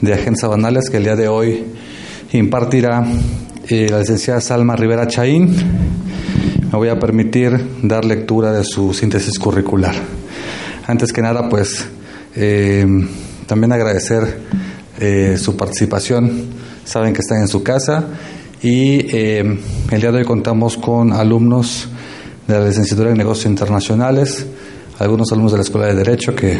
de Agencia Banales que el día de hoy impartirá eh, la licenciada Salma Rivera Chaín. Me voy a permitir dar lectura de su síntesis curricular. Antes que nada, pues eh, también agradecer eh, su participación. Saben que están en su casa y el día de hoy contamos con alumnos de la licenciatura en negocios internacionales, algunos alumnos de la Escuela de Derecho que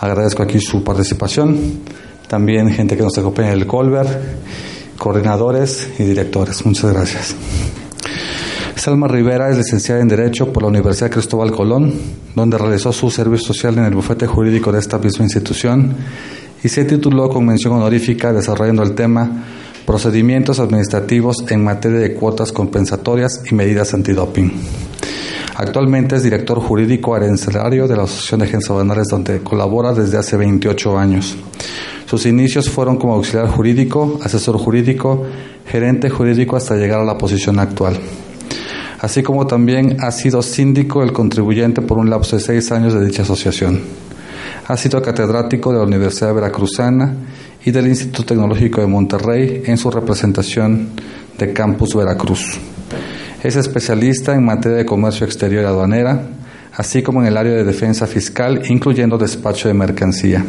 agradezco aquí su participación también gente que nos acompaña en el Colbert, coordinadores y directores. Muchas gracias. Salma Rivera es licenciada en Derecho por la Universidad Cristóbal Colón, donde realizó su servicio social en el bufete jurídico de esta misma institución y se tituló con mención honorífica desarrollando el tema Procedimientos administrativos en materia de cuotas compensatorias y medidas antidoping. Actualmente es director jurídico arancelario de la Asociación de Agencias Banales, donde colabora desde hace 28 años. Sus inicios fueron como auxiliar jurídico, asesor jurídico, gerente jurídico hasta llegar a la posición actual. Así como también ha sido síndico el contribuyente por un lapso de seis años de dicha asociación. Ha sido catedrático de la Universidad Veracruzana y del Instituto Tecnológico de Monterrey en su representación de Campus Veracruz. Es especialista en materia de comercio exterior y aduanera, así como en el área de defensa fiscal, incluyendo despacho de mercancía.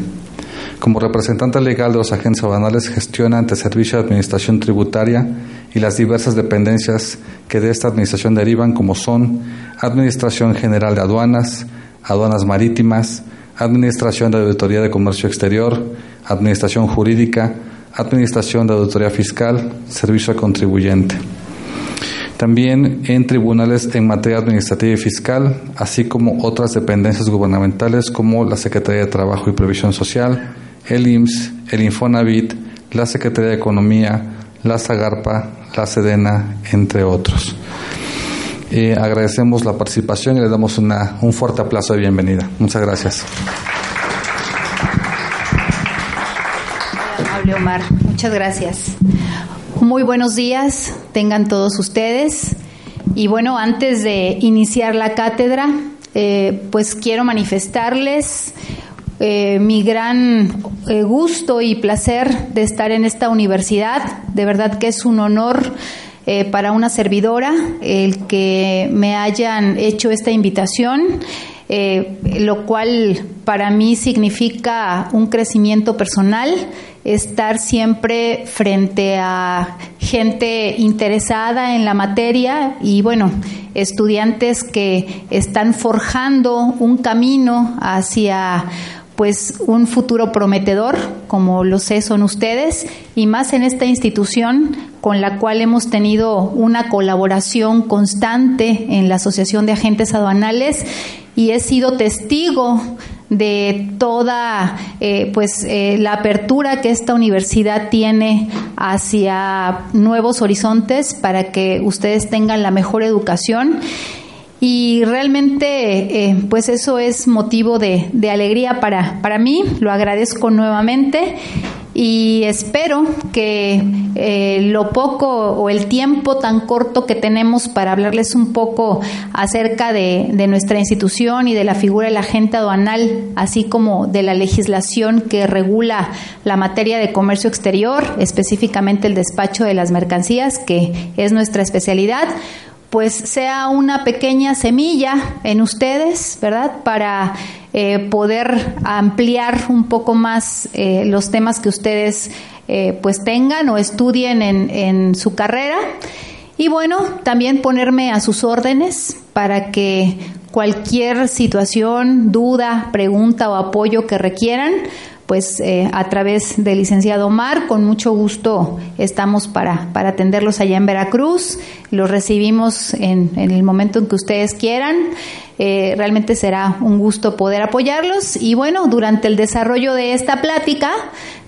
Como representante legal de los agentes aduanales gestiona ante Servicio de Administración Tributaria y las diversas dependencias que de esta administración derivan como son Administración General de Aduanas, Aduanas Marítimas, Administración de Auditoría de Comercio Exterior, Administración Jurídica, Administración de Auditoría Fiscal, Servicio al Contribuyente. También en tribunales en materia administrativa y fiscal, así como otras dependencias gubernamentales como la Secretaría de Trabajo y Previsión Social, el IMSS, el Infonavit, la Secretaría de Economía, la Zagarpa, la Sedena, entre otros. Eh, agradecemos la participación y le damos una, un fuerte aplauso de bienvenida. Muchas gracias. Omar, muchas gracias. Muy buenos días, tengan todos ustedes. Y bueno, antes de iniciar la cátedra, eh, pues quiero manifestarles eh, mi gran eh, gusto y placer de estar en esta universidad. De verdad que es un honor para una servidora el que me hayan hecho esta invitación. lo cual para mí significa un crecimiento personal, estar siempre frente a gente interesada en la materia y bueno, estudiantes que están forjando un camino hacia pues un futuro prometedor, como lo sé son ustedes, y más en esta institución con la cual hemos tenido una colaboración constante en la Asociación de Agentes Aduanales y he sido testigo de toda eh, pues eh, la apertura que esta universidad tiene hacia nuevos horizontes para que ustedes tengan la mejor educación y realmente, eh, pues eso es motivo de, alegría para, para mí. Lo agradezco nuevamente y espero que eh, lo poco o el tiempo tan corto que tenemos para hablarles un poco acerca de, de, nuestra institución y de la figura del agente aduanal, así como de la legislación que regula la materia de comercio exterior, específicamente el despacho de las mercancías, que es nuestra especialidad, pues sea una pequeña semilla en ustedes, ¿verdad? Para eh, poder ampliar un poco más eh, los temas que ustedes eh, pues tengan o estudien en, en su carrera. Y bueno, también ponerme a sus órdenes para que cualquier situación, duda, pregunta o apoyo que requieran, pues a través del licenciado Omar, con mucho gusto estamos para, para atenderlos allá en Veracruz, los recibimos en, en el momento en que ustedes quieran. Eh, realmente será un gusto poder apoyarlos y bueno, durante el desarrollo de esta plática,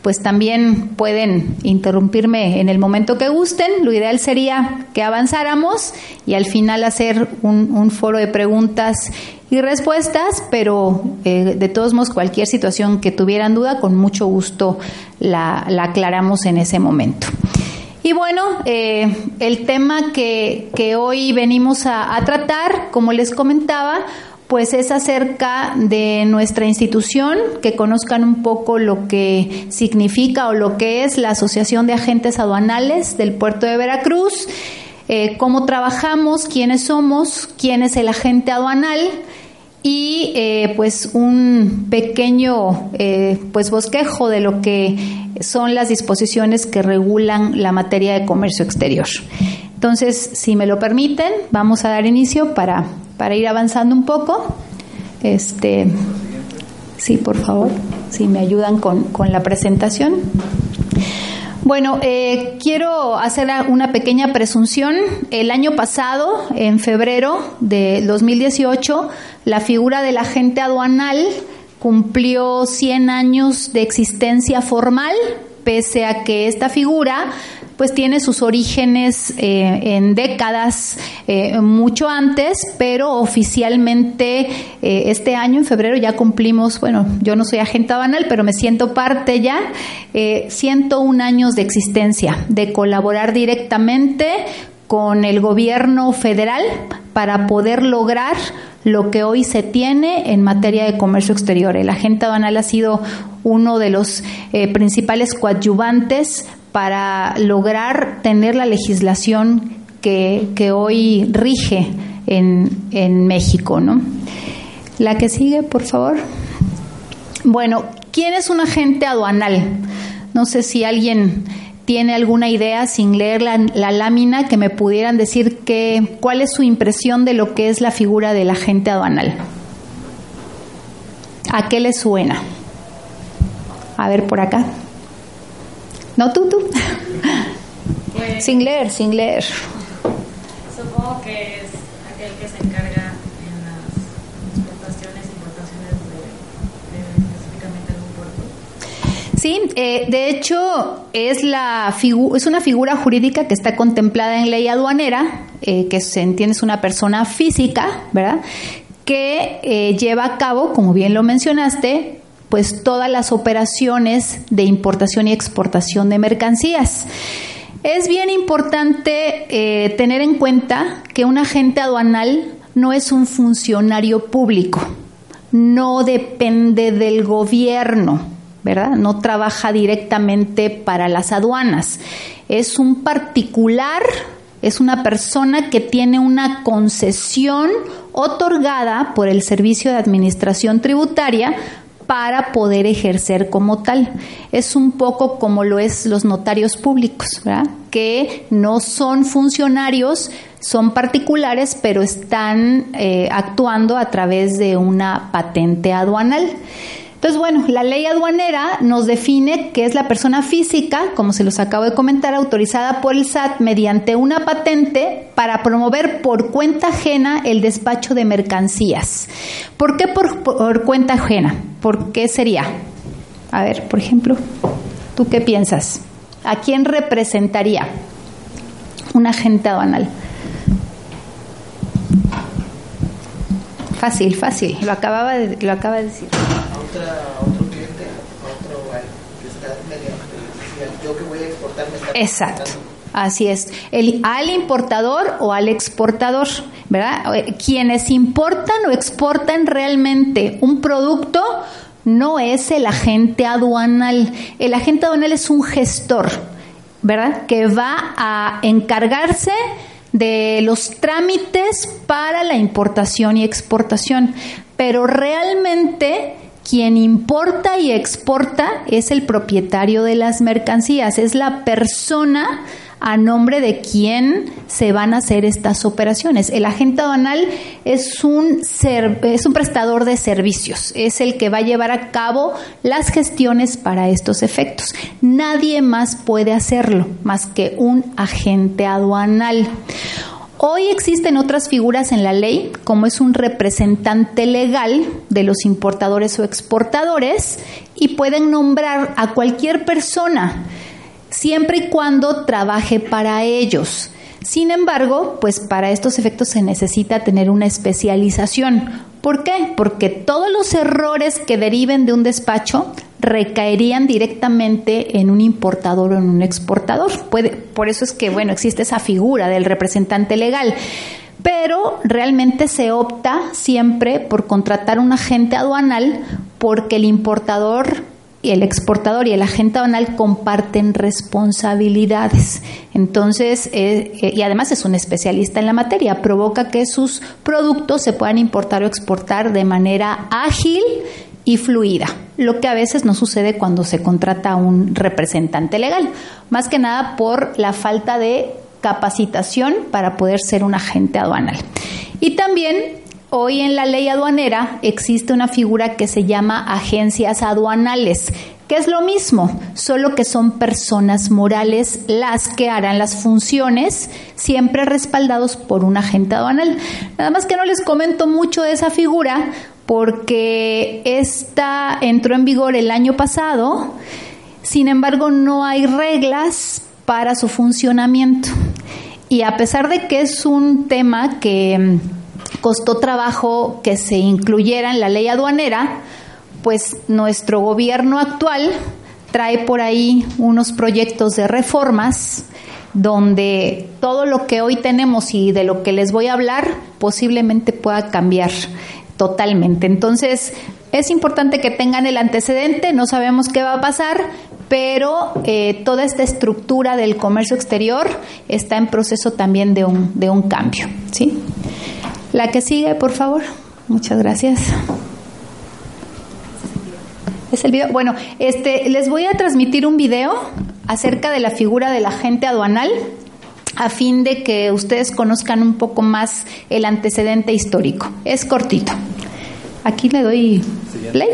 pues también pueden interrumpirme en el momento que gusten. Lo ideal sería que avanzáramos y al final hacer un, foro de preguntas y respuestas, pero eh, de todos modos cualquier situación que tuvieran duda, con mucho gusto la, aclaramos en ese momento. Y bueno, eh, el tema que, hoy venimos a, a tratar, como les comentaba, pues es acerca de nuestra institución, que conozcan un poco lo que significa o lo que es la Asociación de Agentes Aduanales del Puerto de Veracruz, eh, cómo trabajamos, quiénes somos, quién es el agente aduanal y eh, pues un pequeño eh, pues bosquejo de lo que son las disposiciones que regulan la materia de comercio exterior. Entonces, si me lo permiten, vamos a dar inicio para para ir avanzando un poco. Este, sí, por favor, si me ayudan con, la presentación. Bueno, eh, quiero hacer una pequeña presunción. El año pasado, en febrero de 2018, la figura del agente aduanal cumplió 100 años de existencia formal, pese a que esta figura pues tiene sus orígenes eh, en décadas eh, mucho antes, pero oficialmente eh, este año, en febrero, ya cumplimos, bueno, yo no soy agente banal, pero me siento parte ya, 101 años de existencia, de colaborar directamente con el gobierno federal para poder lograr lo que hoy se tiene en materia de comercio exterior. El agente aduanal ha sido uno de los principales coadyuvantes para lograr tener la legislación que, hoy rige en, en México. ¿no? La que sigue, por favor. Bueno, ¿quién es un agente aduanal? No sé si alguien tiene alguna idea sin leer la, la, lámina que me pudieran decir que, cuál es su impresión de lo que es la figura del agente aduanal. ¿A qué le suena? A ver por acá. No, tú, tú. Pues, sin leer, sin leer. Supongo que es aquel que se encarga en las exportaciones e importaciones de, específicamente algún puerto. Sí, eh, de hecho es, la es una figura jurídica que está contemplada en ley aduanera, eh, que se entiende es una persona física, ¿verdad? Que eh, lleva a cabo, como bien lo mencionaste, pues todas las operaciones de importación y exportación de mercancías. Es bien importante eh, tener en cuenta que un agente aduanal no es un funcionario público, no depende del gobierno, ¿verdad? No trabaja directamente para las aduanas. Es un particular, es una persona que tiene una concesión otorgada por el Servicio de Administración Tributaria para poder ejercer como tal. Es un poco como lo es los notarios públicos, que no son funcionarios, son particulares, pero están eh, actuando a través de una patente aduanal. Entonces, bueno, la ley aduanera nos define que es la persona física, como se los acabo de comentar, autorizada por el SAT mediante una patente para promover por cuenta ajena el despacho de mercancías. ¿Por qué por, cuenta ajena? ¿Por qué sería? A ver, por ejemplo, ¿tú qué piensas? ¿A quién representaría un agente aduanal? Fácil, fácil, lo, acababa de, lo acaba de decir otro cliente, otro que está mediante, yo que voy a exportar me Exacto. Así es, el, al importador o al exportador, ¿verdad? Eh, quienes importan o exportan realmente un producto no es el agente aduanal. El agente aduanal es un gestor, ¿verdad? Que va a encargarse de los trámites para la importación y exportación. Pero realmente quien importa y exporta es el propietario de las mercancías, es la persona a nombre de quien se van a hacer estas operaciones. El agente aduanal es un, es un prestador de servicios, es el que va a llevar a cabo las gestiones para estos efectos. Nadie más puede hacerlo más que un agente aduanal. Hoy existen otras figuras en la ley, como es un representante legal de los importadores o exportadores, y pueden nombrar a cualquier persona, siempre y cuando trabaje para ellos. Sin embargo, pues para estos efectos se necesita tener una especialización. ¿Por qué? Porque todos los errores que deriven de un despacho recaerían directamente en un importador o en un exportador. Por eso es que, bueno, existe esa figura del representante legal. Pero realmente se opta siempre por contratar un agente aduanal porque el importador y el exportador y el agente aduanal comparten responsabilidades. Entonces, eh, eh, y además es un especialista en la materia, provoca que sus productos se puedan importar o exportar de manera ágil y fluida, lo que a veces no sucede cuando se contrata a un representante legal, más que nada por la falta de capacitación para poder ser un agente aduanal. Y también hoy en la ley aduanera existe una figura que se llama agencias aduanales, que es lo mismo, solo que son personas morales las que harán las funciones, siempre respaldados por un agente aduanal. Nada más que no les comento mucho de esa figura, porque esta entró en vigor el año pasado, sin embargo no hay reglas para su funcionamiento. Y a pesar de que es un tema que mm, costó trabajo que se incluyera en la ley aduanera, pues nuestro gobierno actual trae por ahí unos proyectos de reformas donde todo lo que hoy tenemos y de lo que les voy a hablar posiblemente pueda cambiar totalmente. Entonces, es importante que tengan el antecedente, no sabemos qué va a pasar, pero eh, toda esta estructura del comercio exterior está en proceso también de un, de un cambio. ¿sí? La que sigue, por favor. Muchas gracias. Es el video. Bueno, este, les voy a transmitir un video acerca de la figura del agente aduanal a fin de que ustedes conozcan un poco más el antecedente histórico. Es cortito. Aquí le doy play.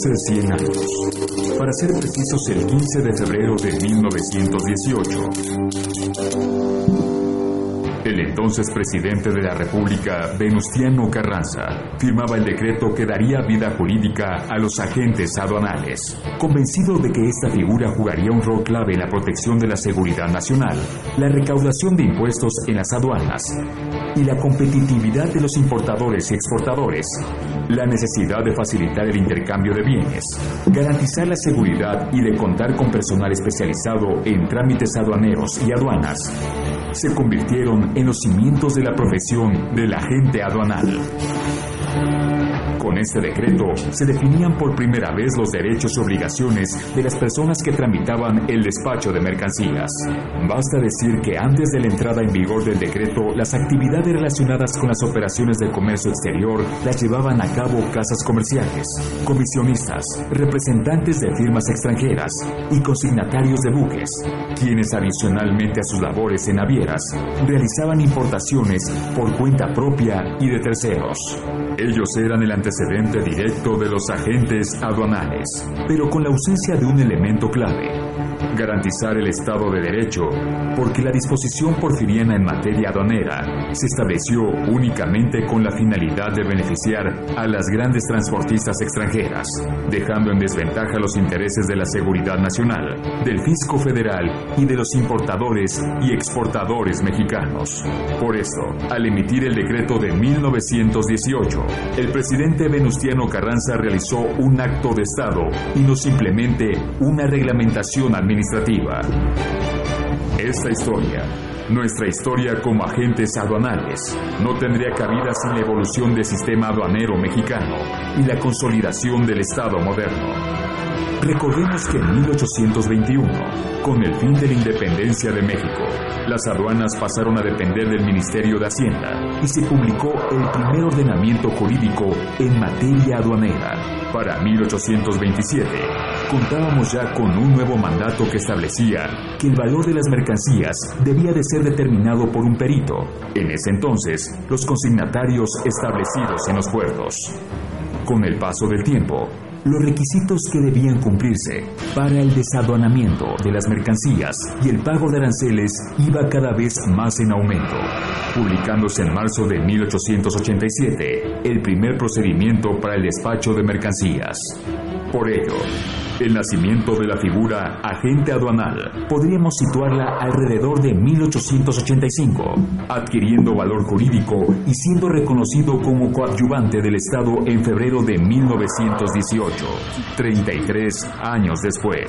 Hace 100 años, para ser precisos el 15 de febrero de 1918. El entonces presidente de la República, Venustiano Carranza, firmaba el decreto que daría vida jurídica a los agentes aduanales. Convencido de que esta figura jugaría un rol clave en la protección de la seguridad nacional, la recaudación de impuestos en las aduanas y la competitividad de los importadores y exportadores, la necesidad de facilitar el intercambio de bienes, garantizar la seguridad y de contar con personal especializado en trámites aduaneros y aduanas, se convirtieron en los cimientos de la profesión del agente aduanal. Este decreto se definían por primera vez los derechos y obligaciones de las personas que tramitaban el despacho de mercancías. Basta decir que antes de la entrada en vigor del decreto, las actividades relacionadas con las operaciones del comercio exterior las llevaban a cabo casas comerciales, comisionistas, representantes de firmas extranjeras y consignatarios de buques, quienes adicionalmente a sus labores en navieras realizaban importaciones por cuenta propia y de terceros. Ellos eran el antecedente directo de los agentes aduanales, pero con la ausencia de un elemento clave, garantizar el Estado de Derecho, porque la disposición porfiriana en materia aduanera se estableció únicamente con la finalidad de beneficiar a las grandes transportistas extranjeras, dejando en desventaja los intereses de la seguridad nacional, del fisco federal y de los importadores y exportadores mexicanos. Por eso, al emitir el decreto de 1918, el presidente Venustiano Carranza realizó un acto de Estado y no simplemente una reglamentación administrativa. Esta historia, nuestra historia como agentes aduanales, no tendría cabida sin la evolución del sistema aduanero mexicano y la consolidación del Estado moderno. Recordemos que en 1821, con el fin de la independencia de México, las aduanas pasaron a depender del Ministerio de Hacienda y se publicó el primer ordenamiento jurídico en materia aduanera. Para 1827, contábamos ya con un nuevo mandato que establecía que el valor de las mercancías debía de ser determinado por un perito, en ese entonces los consignatarios establecidos en los puertos. Con el paso del tiempo, los requisitos que debían cumplirse para el desaduanamiento de las mercancías y el pago de aranceles iba cada vez más en aumento, publicándose en marzo de 1887 el primer procedimiento para el despacho de mercancías. Por ello, el nacimiento de la figura agente aduanal podríamos situarla alrededor de 1885, adquiriendo valor jurídico y siendo reconocido como coadyuvante del Estado en febrero de 1918, 33 años después.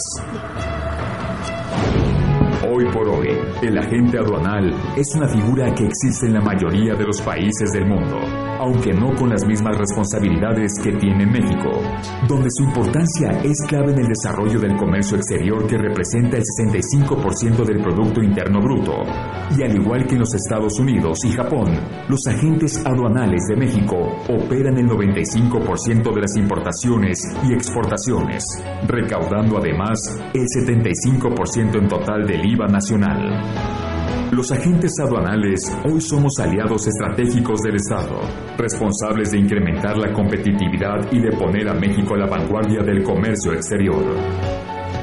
Hoy por hoy, el agente aduanal es una figura que existe en la mayoría de los países del mundo, aunque no con las mismas responsabilidades que tiene México, donde su importancia es clave en el desarrollo del comercio exterior que representa el 65% del Producto Interno Bruto. Y al igual que en los Estados Unidos y Japón, los agentes aduanales de México operan el 95% de las importaciones y exportaciones, recaudando además el 75% en total del IVA nacional. Los agentes aduanales hoy somos aliados estratégicos del Estado, responsables de incrementar la competitividad y de poner a México a la vanguardia del comercio exterior.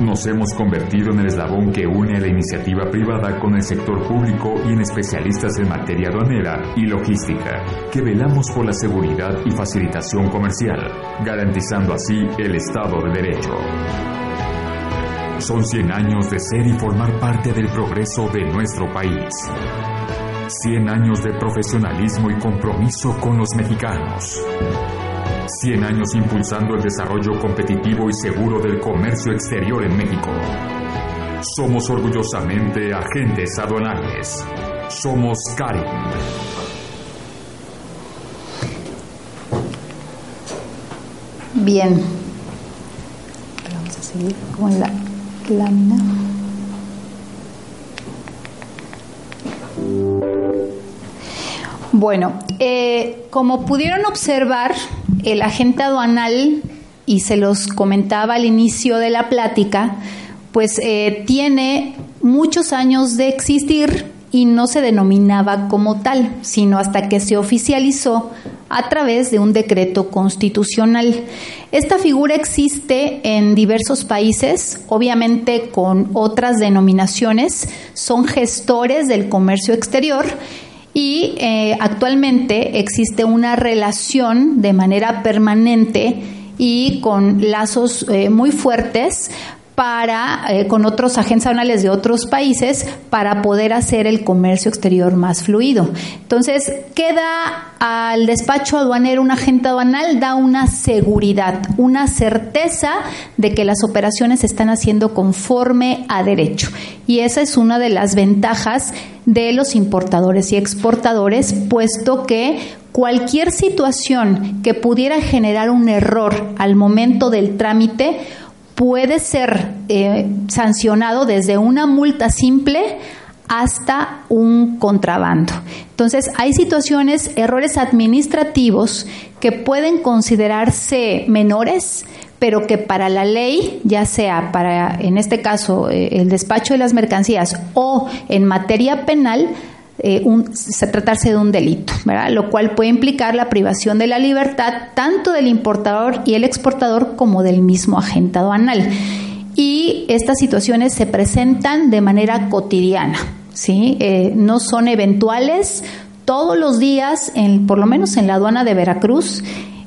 Nos hemos convertido en el eslabón que une a la iniciativa privada con el sector público y en especialistas en materia aduanera y logística, que velamos por la seguridad y facilitación comercial, garantizando así el Estado de Derecho. Son 100 años de ser y formar parte del progreso de nuestro país. 100 años de profesionalismo y compromiso con los mexicanos. 100 años impulsando el desarrollo competitivo y seguro del comercio exterior en México. Somos orgullosamente agentes aduanales. Somos CARI. Bien. Vamos a seguir con la lámina. Bueno, eh, como pudieron observar, el agente aduanal, y se los comentaba al inicio de la plática, pues eh, tiene muchos años de existir y no se denominaba como tal, sino hasta que se oficializó a través de un decreto constitucional. Esta figura existe en diversos países, obviamente con otras denominaciones, son gestores del comercio exterior y eh, actualmente existe una relación de manera permanente y con lazos eh, muy fuertes para eh, con otros agentes aduanales de otros países para poder hacer el comercio exterior más fluido. Entonces, queda al despacho aduanero un agente aduanal da una seguridad, una certeza de que las operaciones se están haciendo conforme a derecho. Y esa es una de las ventajas de los importadores y exportadores, puesto que cualquier situación que pudiera generar un error al momento del trámite puede ser eh, sancionado desde una multa simple hasta un contrabando. Entonces, hay situaciones, errores administrativos que pueden considerarse menores, pero que para la ley, ya sea para, en este caso, eh, el despacho de las mercancías o en materia penal, eh, tratarse de un delito, ¿verdad? Lo cual puede implicar la privación de la libertad tanto del importador y el exportador como del mismo agente aduanal. Y estas situaciones se presentan de manera cotidiana, ¿sí? Eh, no son eventuales. Todos los días, en, por lo menos en la aduana de Veracruz,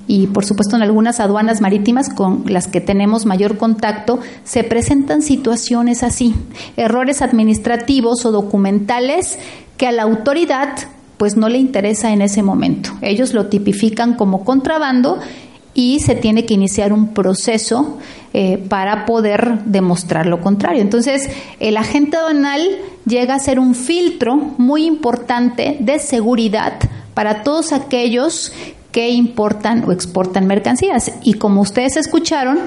y por supuesto en algunas aduanas marítimas con las que tenemos mayor contacto, se presentan situaciones así, errores administrativos o documentales que a la autoridad pues no le interesa en ese momento. Ellos lo tipifican como contrabando y se tiene que iniciar un proceso eh, para poder demostrar lo contrario. Entonces, el agente aduanal llega a ser un filtro muy importante de seguridad para todos aquellos que importan o exportan mercancías. Y como ustedes escucharon,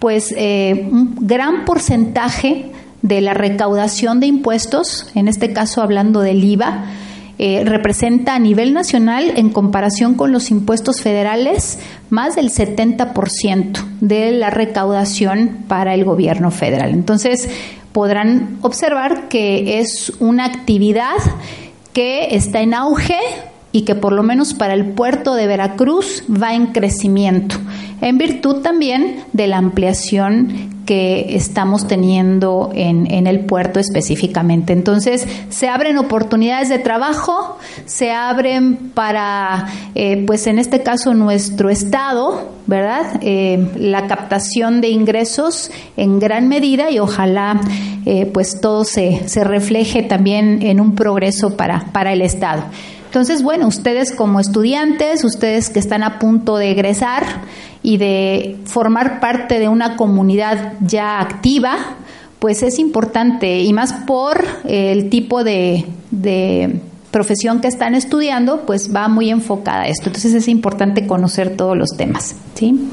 pues eh, un gran porcentaje de la recaudación de impuestos, en este caso hablando del IVA, eh, representa a nivel nacional, en comparación con los impuestos federales, más del 70% de la recaudación para el gobierno federal. Entonces, podrán observar que es una actividad que está en auge y que por lo menos para el puerto de Veracruz va en crecimiento, en virtud también de la ampliación que estamos teniendo en, el puerto específicamente. Entonces, se abren oportunidades de trabajo, se abren para, eh, pues en este caso, nuestro Estado, ¿verdad? Eh, la captación de ingresos en gran medida y ojalá, eh, pues todo se, se refleje también en un progreso para, para el Estado. Entonces, bueno, ustedes como estudiantes, ustedes que están a punto de egresar y de formar parte de una comunidad ya activa, pues es importante y más por el tipo de, profesión que están estudiando, pues va muy enfocada a esto. Entonces es importante conocer todos los temas. ¿sí?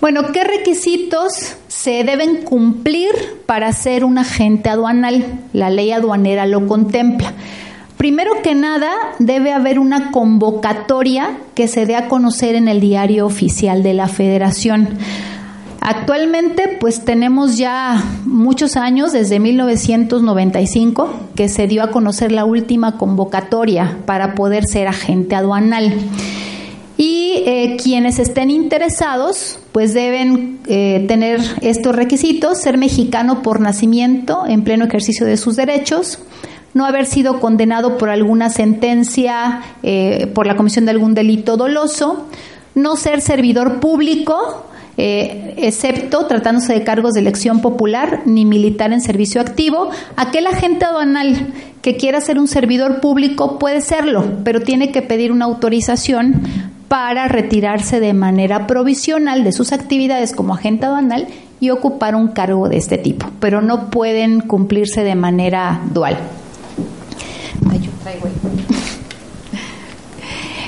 Bueno, ¿qué requisitos se deben cumplir para ser un agente aduanal? La ley aduanera lo contempla. Primero que nada, debe haber una convocatoria que se dé a conocer en el diario oficial de la Federación. Actualmente, pues tenemos ya muchos años, desde 1995, que se dio a conocer la última convocatoria para poder ser agente aduanal. Y eh, quienes estén interesados, pues deben eh, tener estos requisitos, ser mexicano por nacimiento en pleno ejercicio de sus derechos, no haber sido condenado por alguna sentencia eh, por la comisión de algún delito doloso, no ser servidor público, eh, excepto tratándose de cargos de elección popular ni militar en servicio activo. Aquel agente aduanal que quiera ser un servidor público puede serlo, pero tiene que pedir una autorización para retirarse de manera provisional de sus actividades como agente aduanal y ocupar un cargo de este tipo, pero no pueden cumplirse de manera dual.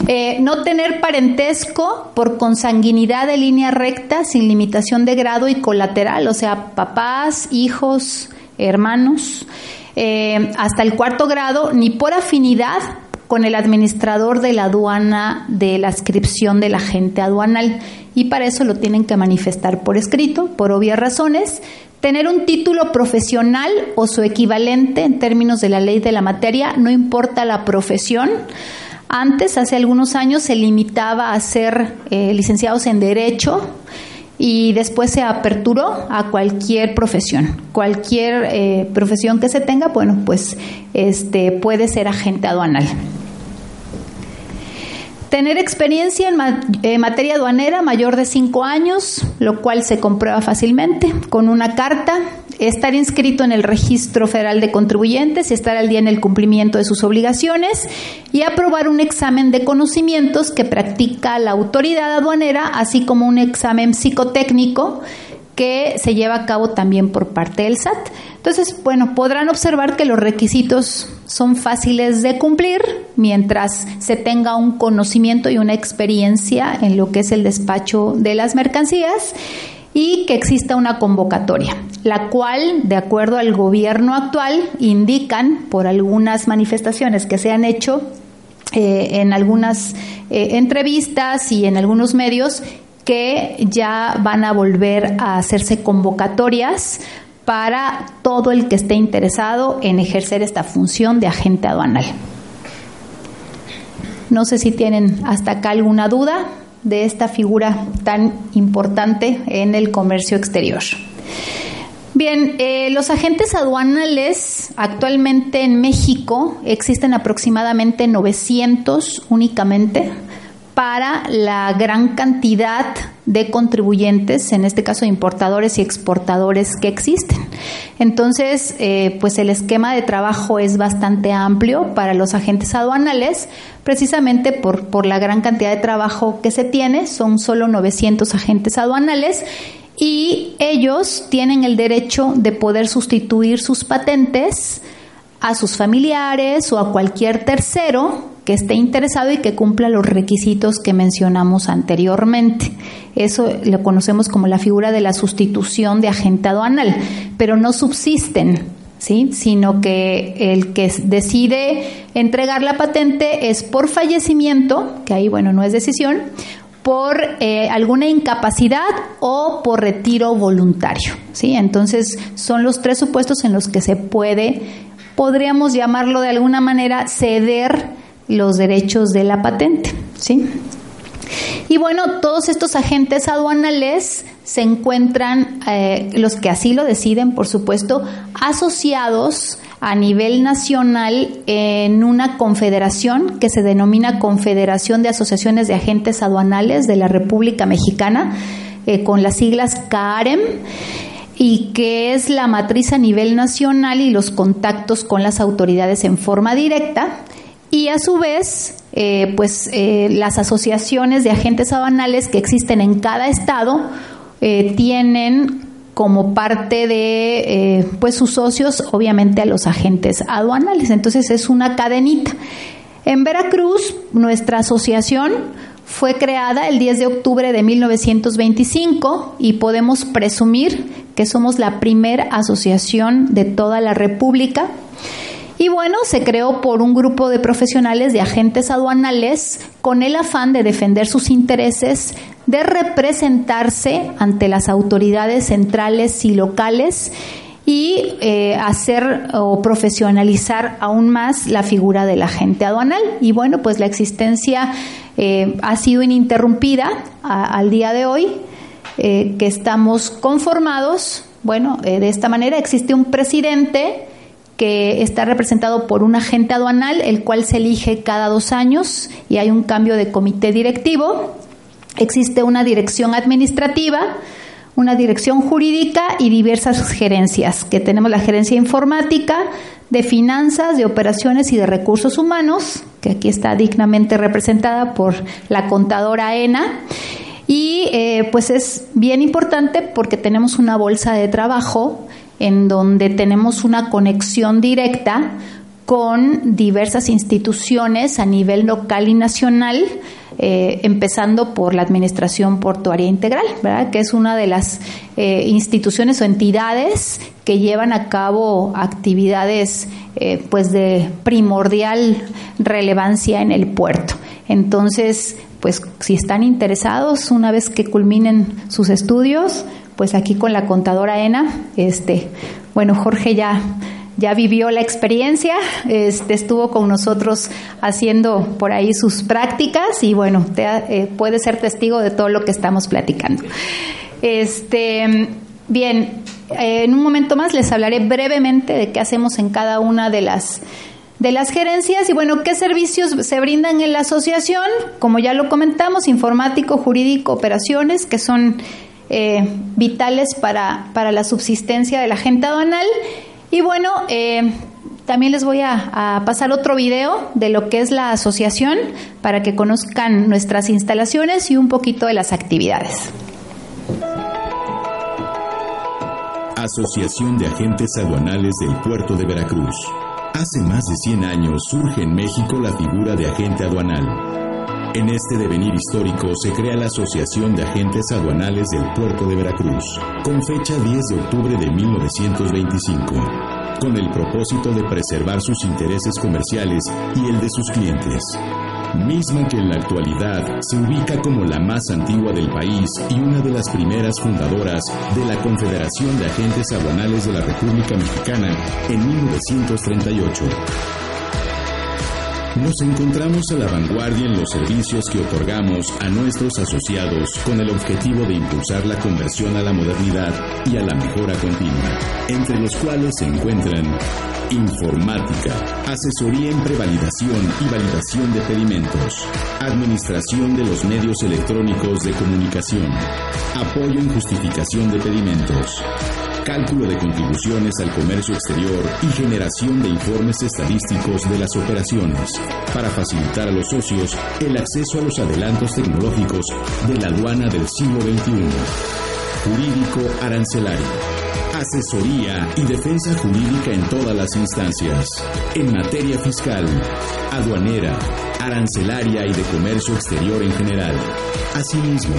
Eh, no tener parentesco por consanguinidad de línea recta sin limitación de grado y colateral, o sea, papás, hijos, hermanos, eh, hasta el cuarto grado, ni por afinidad con el administrador de la aduana de la inscripción del agente aduanal. Y para eso lo tienen que manifestar por escrito, por obvias razones, Tener un título profesional o su equivalente en términos de la ley de la materia, no importa la profesión. Antes, hace algunos años, se limitaba a ser eh, licenciados en Derecho y después se aperturó a cualquier profesión. Cualquier eh, profesión que se tenga, bueno, pues este, puede ser agente aduanal. Tener experiencia en, materia aduanera mayor de cinco años, lo cual se comprueba fácilmente. Con una carta, estar inscrito en el Registro Federal de Contribuyentes y estar al día en el cumplimiento de sus obligaciones y aprobar un examen de conocimientos que practica la autoridad aduanera, así como un examen psicotécnico que se lleva a cabo también por parte del SAT. Entonces, bueno, podrán observar que los requisitos son fáciles de cumplir mientras se tenga un conocimiento y una experiencia en lo que es el despacho de las mercancías y que exista una convocatoria, la cual, de acuerdo al gobierno actual, indican por algunas manifestaciones que se han hecho eh, en algunas eh, entrevistas y en algunos medios, que ya van a volver a hacerse convocatorias para todo el que esté interesado en ejercer esta función de agente aduanal. No sé si tienen hasta acá alguna duda de esta figura tan importante en el comercio exterior. Bien, eh, los agentes aduanales actualmente en México existen aproximadamente 900 únicamente para la gran cantidad de contribuyentes, en este caso importadores y exportadores que existen. Entonces, eh, pues el esquema de trabajo es bastante amplio para los agentes aduanales, precisamente por, por la gran cantidad de trabajo que se tiene, son solo 900 agentes aduanales y ellos tienen el derecho de poder sustituir sus patentes a sus familiares o a cualquier tercero que esté interesado y que cumpla los requisitos que mencionamos anteriormente. Eso lo conocemos como la figura de la sustitución de agente aduanal, pero no subsisten ¿sí? sino que el que decide entregar la patente es por fallecimiento, que ahí bueno no es decisión, por eh, alguna incapacidad o por retiro voluntario. ¿sí? Entonces son los tres supuestos en los que se puede, podríamos llamarlo de alguna manera, ceder los derechos de la patente. ¿sí? Y bueno, todos estos agentes aduanales se encuentran, eh, los que así lo deciden, por supuesto, asociados a nivel nacional en una confederación que se denomina Confederación de Asociaciones de Agentes Aduanales de la República Mexicana, eh, con las siglas CAREM y que es la matriz a nivel nacional y los contactos con las autoridades en forma directa y a su vez eh, pues eh, las asociaciones de agentes aduanales que existen en cada estado eh, tienen como parte de pues sus socios obviamente a los agentes aduanales. Entonces es una cadenita. En Veracruz nuestra asociación fue creada el 10 de octubre de 1925 y podemos presumir que somos la primera asociación de toda la República y bueno, se creó por un grupo de profesionales de agentes aduanales con el afán de defender sus intereses, de representarse ante las autoridades centrales y locales y eh, hacer o profesionalizar aún más la figura del agente aduanal. Y bueno, pues la existencia eh, ha sido ininterrumpida al día de hoy, eh, que estamos conformados. Bueno, de esta manera existe un presidente que está representado por un agente aduanal, el cual se elige cada dos años y hay un cambio de comité directivo. Existe una dirección administrativa, una dirección jurídica y diversas gerencias, que tenemos la gerencia informática, de finanzas, de operaciones y de recursos humanos, que aquí está dignamente representada por la contadora ENA. Y eh, pues es bien importante porque tenemos una bolsa de trabajo en donde tenemos una conexión directa con diversas instituciones a nivel local y nacional, eh, empezando por la Administración Portuaria Integral, ¿verdad? que es una de las eh, instituciones o entidades que llevan a cabo actividades eh, pues de primordial relevancia en el puerto. Entonces, pues si están interesados, una vez que culminen sus estudios, pues aquí con la contadora ENA, este, bueno, Jorge ya ya vivió la experiencia, este, estuvo con nosotros haciendo por ahí sus prácticas y bueno, eh, puede ser testigo de todo lo que estamos platicando. Este, bien, en un momento más les hablaré brevemente de qué hacemos en cada una de las de las gerencias y bueno, qué servicios se brindan en la asociación, como ya lo comentamos, informático, jurídico, operaciones, que son eh, vitales para, para, la subsistencia de la gente aduanal. Y bueno, eh, también les voy a, pasar otro video de lo que es la asociación para que conozcan nuestras instalaciones y un poquito de las actividades. Asociación de Agentes Aduanales del Puerto de Veracruz. Hace más de 100 años surge en México la figura de agente aduanal. En este devenir histórico se crea la Asociación de Agentes Aduanales del Puerto de Veracruz, con fecha 10 de octubre de 1925, con el propósito de preservar sus intereses comerciales y el de sus clientes misma que en la actualidad se ubica como la más antigua del país y una de las primeras fundadoras de la Confederación de Agentes Aduanales de la República Mexicana en 1938. Nos encontramos a la vanguardia en los servicios que otorgamos a nuestros asociados con el objetivo de impulsar la conversión a la modernidad y a la mejora continua, entre los cuales se encuentran informática, asesoría en prevalidación y validación de pedimentos, administración de los medios electrónicos de comunicación, apoyo en justificación de pedimentos, cálculo de contribuciones al comercio exterior y generación de informes estadísticos de las operaciones, para facilitar a los socios el acceso a los adelantos tecnológicos de la aduana del siglo XXI. Jurídico arancelario. Asesoría y defensa jurídica en todas las instancias. En materia fiscal, aduanera, arancelaria y de comercio exterior en general. Asimismo,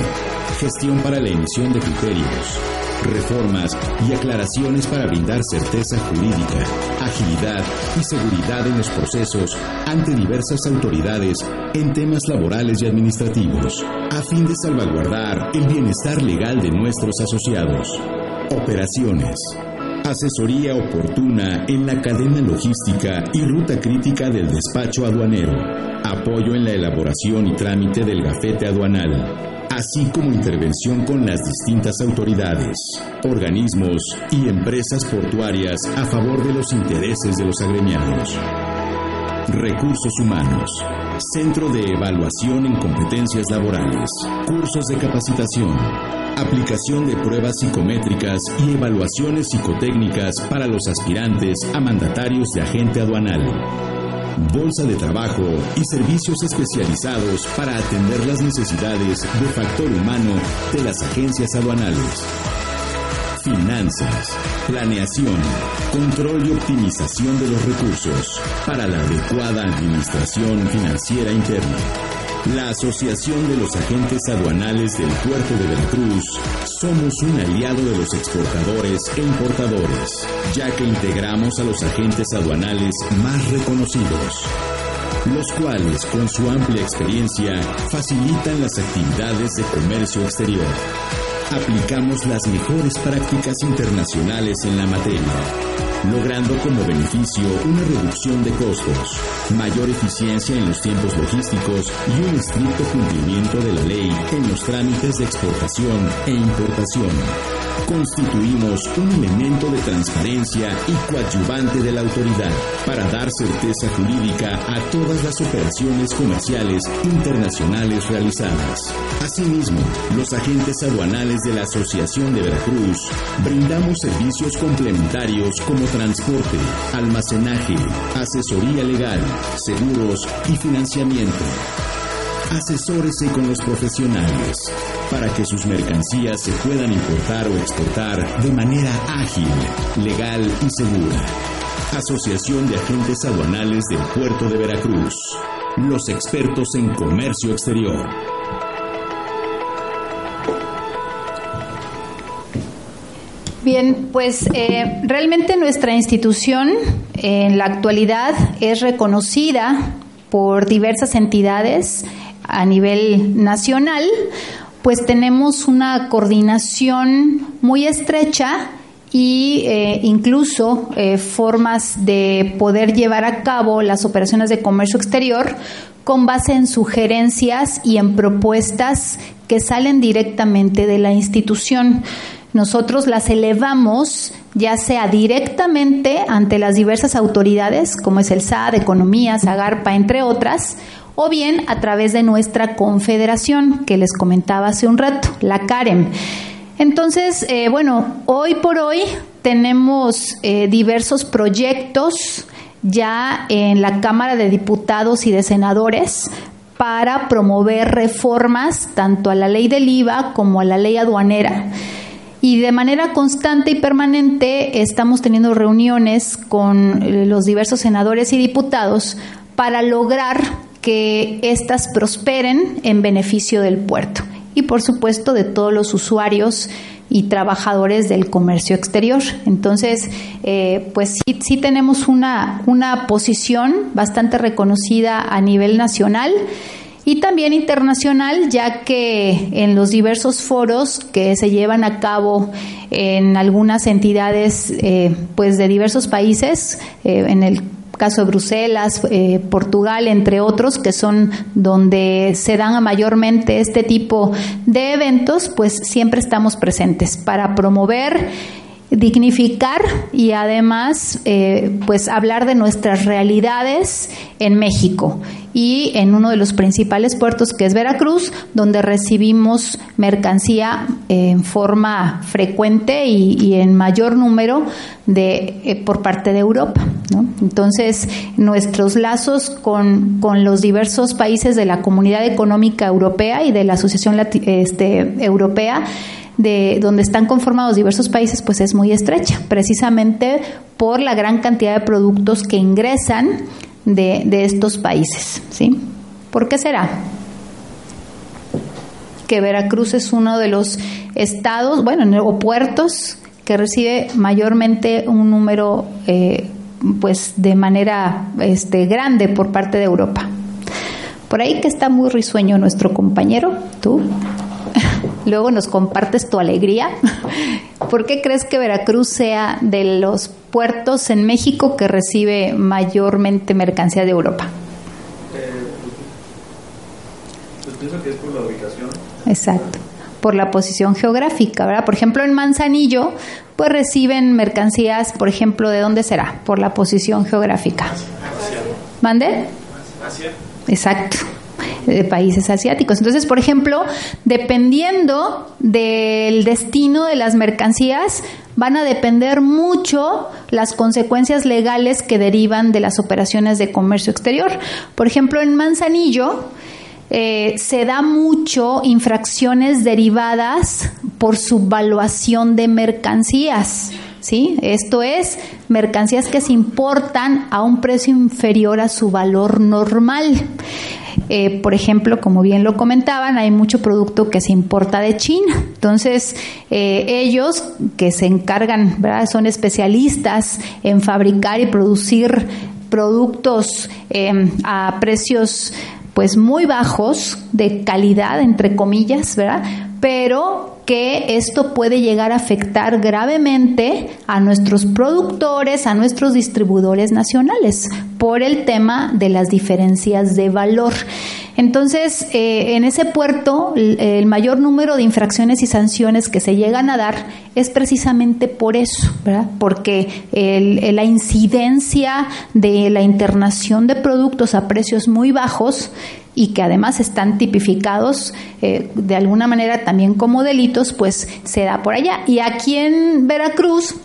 gestión para la emisión de criterios reformas y aclaraciones para brindar certeza jurídica, agilidad y seguridad en los procesos ante diversas autoridades en temas laborales y administrativos, a fin de salvaguardar el bienestar legal de nuestros asociados. Operaciones. Asesoría oportuna en la cadena logística y ruta crítica del despacho aduanero. Apoyo en la elaboración y trámite del gafete aduanal. Así como intervención con las distintas autoridades, organismos y empresas portuarias a favor de los intereses de los agremiados. Recursos Humanos. Centro de Evaluación en Competencias Laborales. Cursos de capacitación. Aplicación de pruebas psicométricas y evaluaciones psicotécnicas para los aspirantes a mandatarios de agente aduanal. Bolsa de trabajo y servicios especializados para atender las necesidades de factor humano de las agencias aduanales. Finanzas, planeación, control y optimización de los recursos para la adecuada administración financiera interna. La Asociación de los Agentes Aduanales del Puerto de Veracruz somos un aliado de los exportadores e importadores, ya que integramos a los agentes aduanales más reconocidos, los cuales con su amplia experiencia facilitan las actividades de comercio exterior. Aplicamos las mejores prácticas internacionales en la materia logrando como beneficio una reducción de costos, mayor eficiencia en los tiempos logísticos y un estricto cumplimiento de la ley en los trámites de exportación e importación. Constituimos un elemento de transparencia y coadyuvante de la autoridad para dar certeza jurídica a todas las operaciones comerciales internacionales realizadas. Asimismo, los agentes aduanales de la Asociación de Veracruz brindamos servicios complementarios como transporte, almacenaje, asesoría legal, seguros y financiamiento. Asesórese con los profesionales para que sus mercancías se puedan importar o exportar de manera ágil, legal y segura. Asociación de Agentes Aduanales del Puerto de Veracruz. Los expertos en comercio exterior. Bien, pues eh, realmente nuestra institución en la actualidad es reconocida por diversas entidades a nivel nacional, pues tenemos una coordinación muy estrecha y eh, incluso eh, formas de poder llevar a cabo las operaciones de comercio exterior con base en sugerencias y en propuestas que salen directamente de la institución nosotros las elevamos ya sea directamente ante las diversas autoridades, como es el SAD, Economía, Zagarpa, entre otras, o bien a través de nuestra confederación, que les comentaba hace un rato, la CAREM. Entonces, eh, bueno, hoy por hoy tenemos eh, diversos proyectos ya en la Cámara de Diputados y de Senadores para promover reformas tanto a la ley del IVA como a la ley aduanera. Y de manera constante y permanente estamos teniendo reuniones con eh, los diversos senadores y diputados para lograr que éstas prosperen en beneficio del puerto y por supuesto de todos los usuarios y trabajadores del comercio exterior. Entonces, eh, pues sí, sí tenemos una, una posición bastante reconocida a nivel nacional y también internacional, ya que en los diversos foros que se llevan a cabo en algunas entidades eh, pues de diversos países, eh, en el caso de Bruselas, eh, Portugal, entre otros, que son donde se dan mayormente este tipo de eventos, pues siempre estamos presentes para promover dignificar y además eh, pues hablar de nuestras realidades en México y en uno de los principales puertos que es Veracruz donde recibimos mercancía en forma frecuente y, en mayor número de eh, por parte de Europa entonces nuestros lazos con, con, los diversos países de la comunidad económica europea y de la asociación este, europea de donde están conformados diversos países, pues es muy estrecha, precisamente por la gran cantidad de productos que ingresan de, estos países. ¿sí? ¿Por qué será? que Veracruz es uno de los estados, bueno, o puertos que recibe mayormente un número eh, pues de manera este, grande por parte de Europa. Por ahí que está muy risueño nuestro compañero, tú. Luego nos compartes tu alegría. ¿Por qué crees que Veracruz sea de los puertos en México que recibe mayormente mercancía de Europa? Eh, pues pienso que es por la ubicación. Exacto por la posición geográfica, ¿verdad? Por ejemplo, en Manzanillo, pues reciben mercancías, por ejemplo, ¿de dónde será? Por la posición geográfica. Asia. ¿Mande? Asia. Exacto de países asiáticos. Entonces, por ejemplo, dependiendo del destino de las mercancías, van a depender mucho las consecuencias legales que derivan de las operaciones de comercio exterior. Por ejemplo, en Manzanillo, eh, se da mucho infracciones derivadas por subvaluación de mercancías. ¿Sí? Esto es mercancías que se importan a un precio inferior a su valor normal. Eh, por ejemplo, como bien lo comentaban, hay mucho producto que se importa de China. Entonces, eh, ellos que se encargan, ¿verdad? son especialistas en fabricar y producir productos a precios pues muy bajos de calidad, entre comillas, ¿verdad? Pero que esto puede llegar a afectar gravemente a nuestros productores, a nuestros distribuidores nacionales, por el tema de las diferencias de valor. Entonces, eh, en ese puerto, el, mayor número de infracciones y sanciones que se llegan a dar es precisamente por eso, ¿verdad? Porque la incidencia de la internación de productos a precios muy bajos y que además están tipificados eh, de alguna manera también como delitos, pues se da por allá. Y aquí en Veracruz,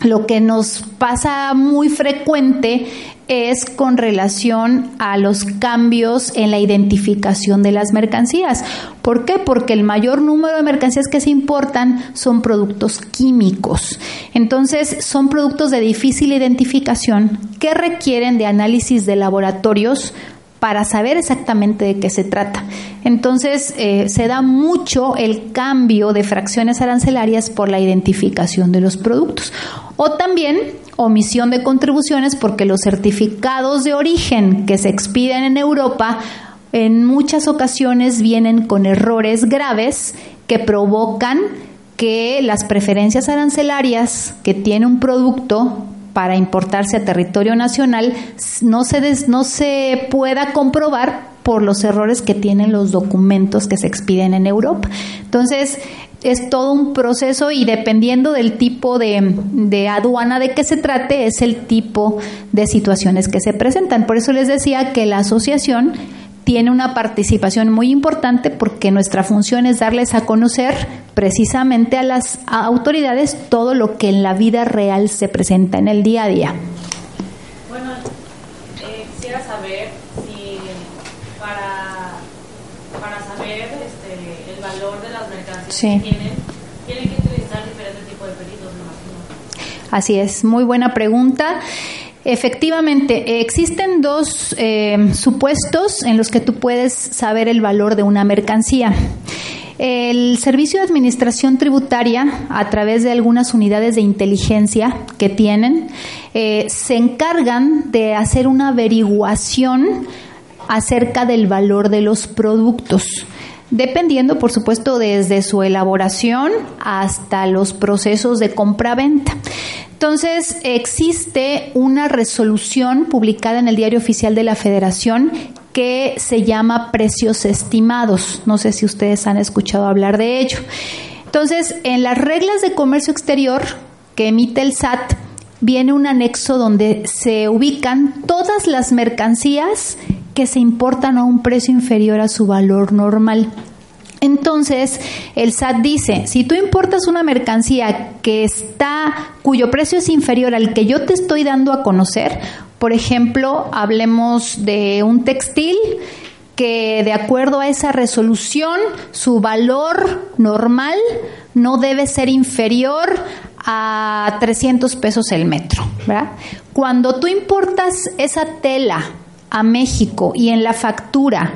lo que nos pasa muy frecuente es con relación a los cambios en la identificación de las mercancías. ¿Por qué? Porque el mayor número de mercancías que se importan son productos químicos. Entonces, son productos de difícil identificación que requieren de análisis de laboratorios para saber exactamente de qué se trata. Entonces, eh, se da mucho el cambio de fracciones arancelarias por la identificación de los productos. O también omisión de contribuciones porque los certificados de origen que se expiden en Europa en muchas ocasiones vienen con errores graves que provocan que las preferencias arancelarias que tiene un producto para importarse a territorio nacional no se, no se pueda comprobar por los errores que tienen los documentos que se expiden en Europa. Entonces, es todo un proceso y dependiendo del tipo de, de, aduana de que se trate, es el tipo de situaciones que se presentan. Por eso les decía que la asociación tiene una participación muy importante porque nuestra función es darles a conocer precisamente a las autoridades todo lo que en la vida real se presenta en el día a día. Bueno, eh, quisiera saber si para, para saber este, el valor de las mercancías que tienen, tienen que utilizar diferentes tipos de pedidos, Así es, muy buena pregunta. Efectivamente, existen dos eh, supuestos en los que tú puedes saber el valor de una mercancía. El Servicio de Administración Tributaria, a través de algunas unidades de inteligencia que tienen, eh, se encargan de hacer una averiguación acerca del valor de los productos dependiendo, por supuesto, desde su elaboración hasta los procesos de compra-venta. Entonces, existe una resolución publicada en el Diario Oficial de la Federación que se llama precios estimados. No sé si ustedes han escuchado hablar de ello. Entonces, en las reglas de comercio exterior que emite el SAT, viene un anexo donde se ubican todas las mercancías que se importan a un precio inferior a su valor normal. Entonces, el SAT dice, si tú importas una mercancía que está, cuyo precio es inferior al que yo te estoy dando a conocer, por ejemplo, hablemos de un textil que de acuerdo a esa resolución, su valor normal no debe ser inferior a 300 pesos el metro, Cuando tú importas esa tela a México y en la factura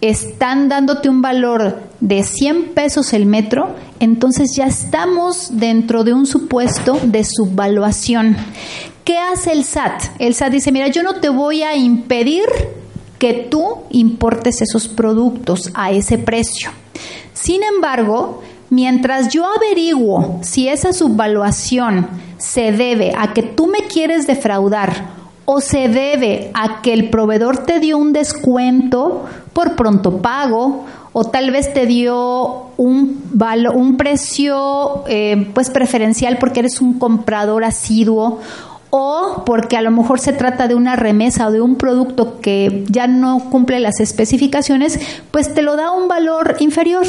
están dándote un valor de 100 pesos el metro, entonces ya estamos dentro de un supuesto de subvaluación. ¿Qué hace el SAT? El SAT dice, mira, yo no te voy a impedir que tú importes esos productos a ese precio. Sin embargo, mientras yo averiguo si esa subvaluación se debe a que tú me quieres defraudar o se debe a que el proveedor te dio un descuento por pronto pago o tal vez te dio un, un precio eh, pues preferencial porque eres un comprador asiduo o porque a lo mejor se trata de una remesa o de un producto que ya no cumple las especificaciones, pues te lo da un valor inferior.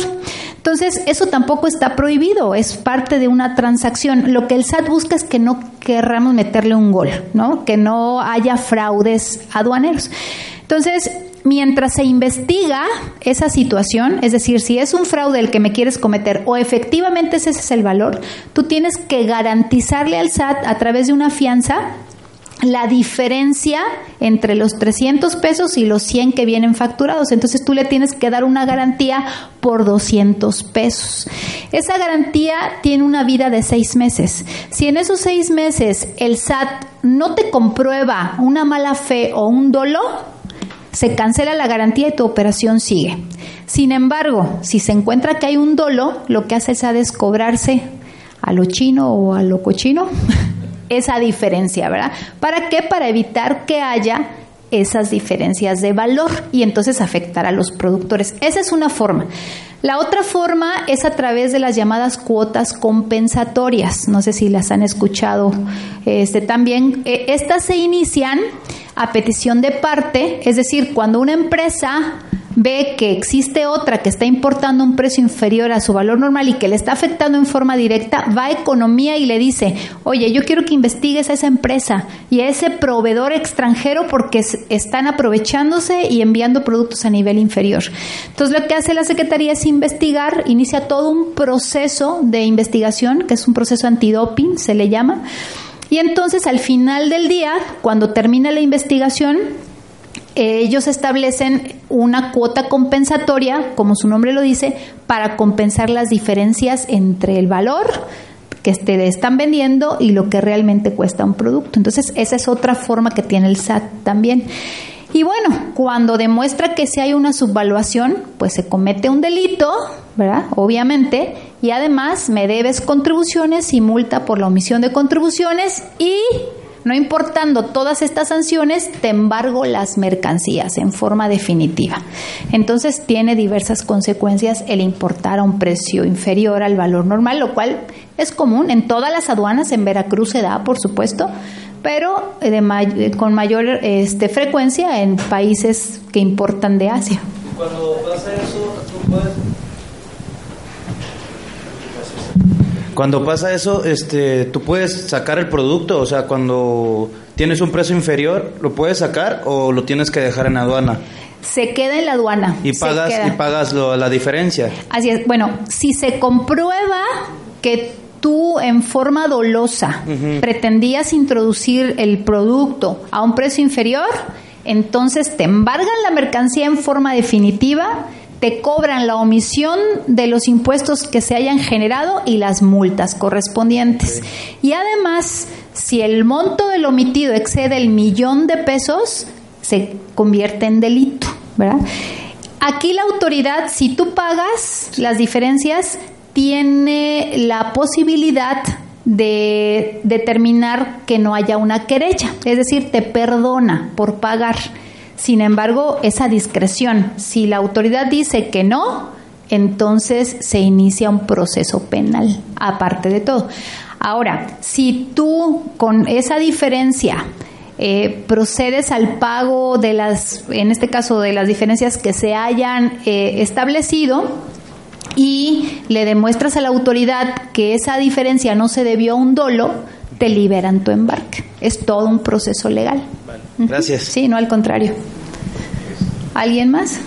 Entonces, eso tampoco está prohibido, es parte de una transacción. Lo que el SAT busca es que no querramos meterle un gol, ¿no? Que no haya fraudes aduaneros. Entonces, mientras se investiga esa situación, es decir, si es un fraude el que me quieres cometer o efectivamente ese es el valor, tú tienes que garantizarle al SAT a través de una fianza la diferencia entre los 300 pesos y los 100 que vienen facturados. Entonces tú le tienes que dar una garantía por 200 pesos. Esa garantía tiene una vida de seis meses. Si en esos seis meses el SAT no te comprueba una mala fe o un dolo, se cancela la garantía y tu operación sigue. Sin embargo, si se encuentra que hay un dolo, lo que hace es a cobrarse a lo chino o a lo cochino esa diferencia, ¿verdad? ¿Para qué? Para evitar que haya esas diferencias de valor y entonces afectar a los productores. Esa es una forma. La otra forma es a través de las llamadas cuotas compensatorias. No sé si las han escuchado este, también. Eh, estas se inician a petición de parte, es decir, cuando una empresa ve que existe otra que está importando un precio inferior a su valor normal y que le está afectando en forma directa, va a economía y le dice, oye, yo quiero que investigues a esa empresa y a ese proveedor extranjero porque están aprovechándose y enviando productos a nivel inferior. Entonces lo que hace la Secretaría es investigar, inicia todo un proceso de investigación, que es un proceso antidoping, se le llama, y entonces al final del día, cuando termina la investigación, ellos establecen una cuota compensatoria, como su nombre lo dice, para compensar las diferencias entre el valor que te están vendiendo y lo que realmente cuesta un producto. Entonces, esa es otra forma que tiene el SAT también. Y bueno, cuando demuestra que si hay una subvaluación, pues se comete un delito, ¿verdad? Obviamente, y además me debes contribuciones y multa por la omisión de contribuciones y no importando todas estas sanciones, te embargo las mercancías en forma definitiva. Entonces tiene diversas consecuencias el importar a un precio inferior al valor normal, lo cual es común en todas las aduanas, en Veracruz se da, por supuesto, pero de con mayor este, frecuencia en países que importan de Asia. Cuando eso, tú puedes... Cuando pasa eso, este, tú puedes sacar el producto, o sea, cuando tienes un precio inferior, ¿lo puedes sacar o lo tienes que dejar en aduana? Se queda en la aduana. Y pagas, y pagas la diferencia. Así es. Bueno, si se comprueba que tú en forma dolosa pretendías introducir el producto a un precio inferior, entonces te embargan la mercancía en forma definitiva, te cobran la omisión de los impuestos que se hayan generado y las multas correspondientes. Y además, si el monto del omitido excede el millón de pesos, se convierte en delito, ¿verdad? Aquí la autoridad, si tú pagas las diferencias, tiene la posibilidad de determinar que no haya una querella, es decir, te perdona por pagar. Sin embargo, esa discreción, si la autoridad dice que no, entonces se inicia un proceso penal, aparte de todo. Ahora, si tú con esa diferencia eh, procedes al pago de las, en este caso, de las diferencias que se hayan eh, establecido, y le demuestras a la autoridad que esa diferencia no se debió a un dolo, te liberan tu embarque. Es todo un proceso legal. Gracias. Sí, no al contrario. ¿Alguien más?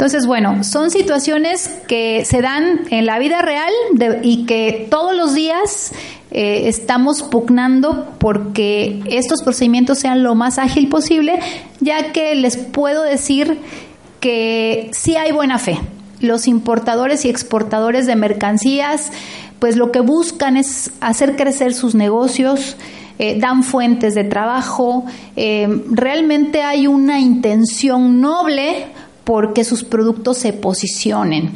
Entonces, bueno, son situaciones que se dan en la vida real y que todos los días eh, estamos pugnando porque estos procedimientos sean lo más ágil posible, ya que les puedo decir que sí hay buena fe. Los importadores y exportadores de mercancías, pues lo que buscan es hacer crecer sus negocios, eh, dan fuentes de trabajo, eh, realmente hay una intención noble porque sus productos se posicionen.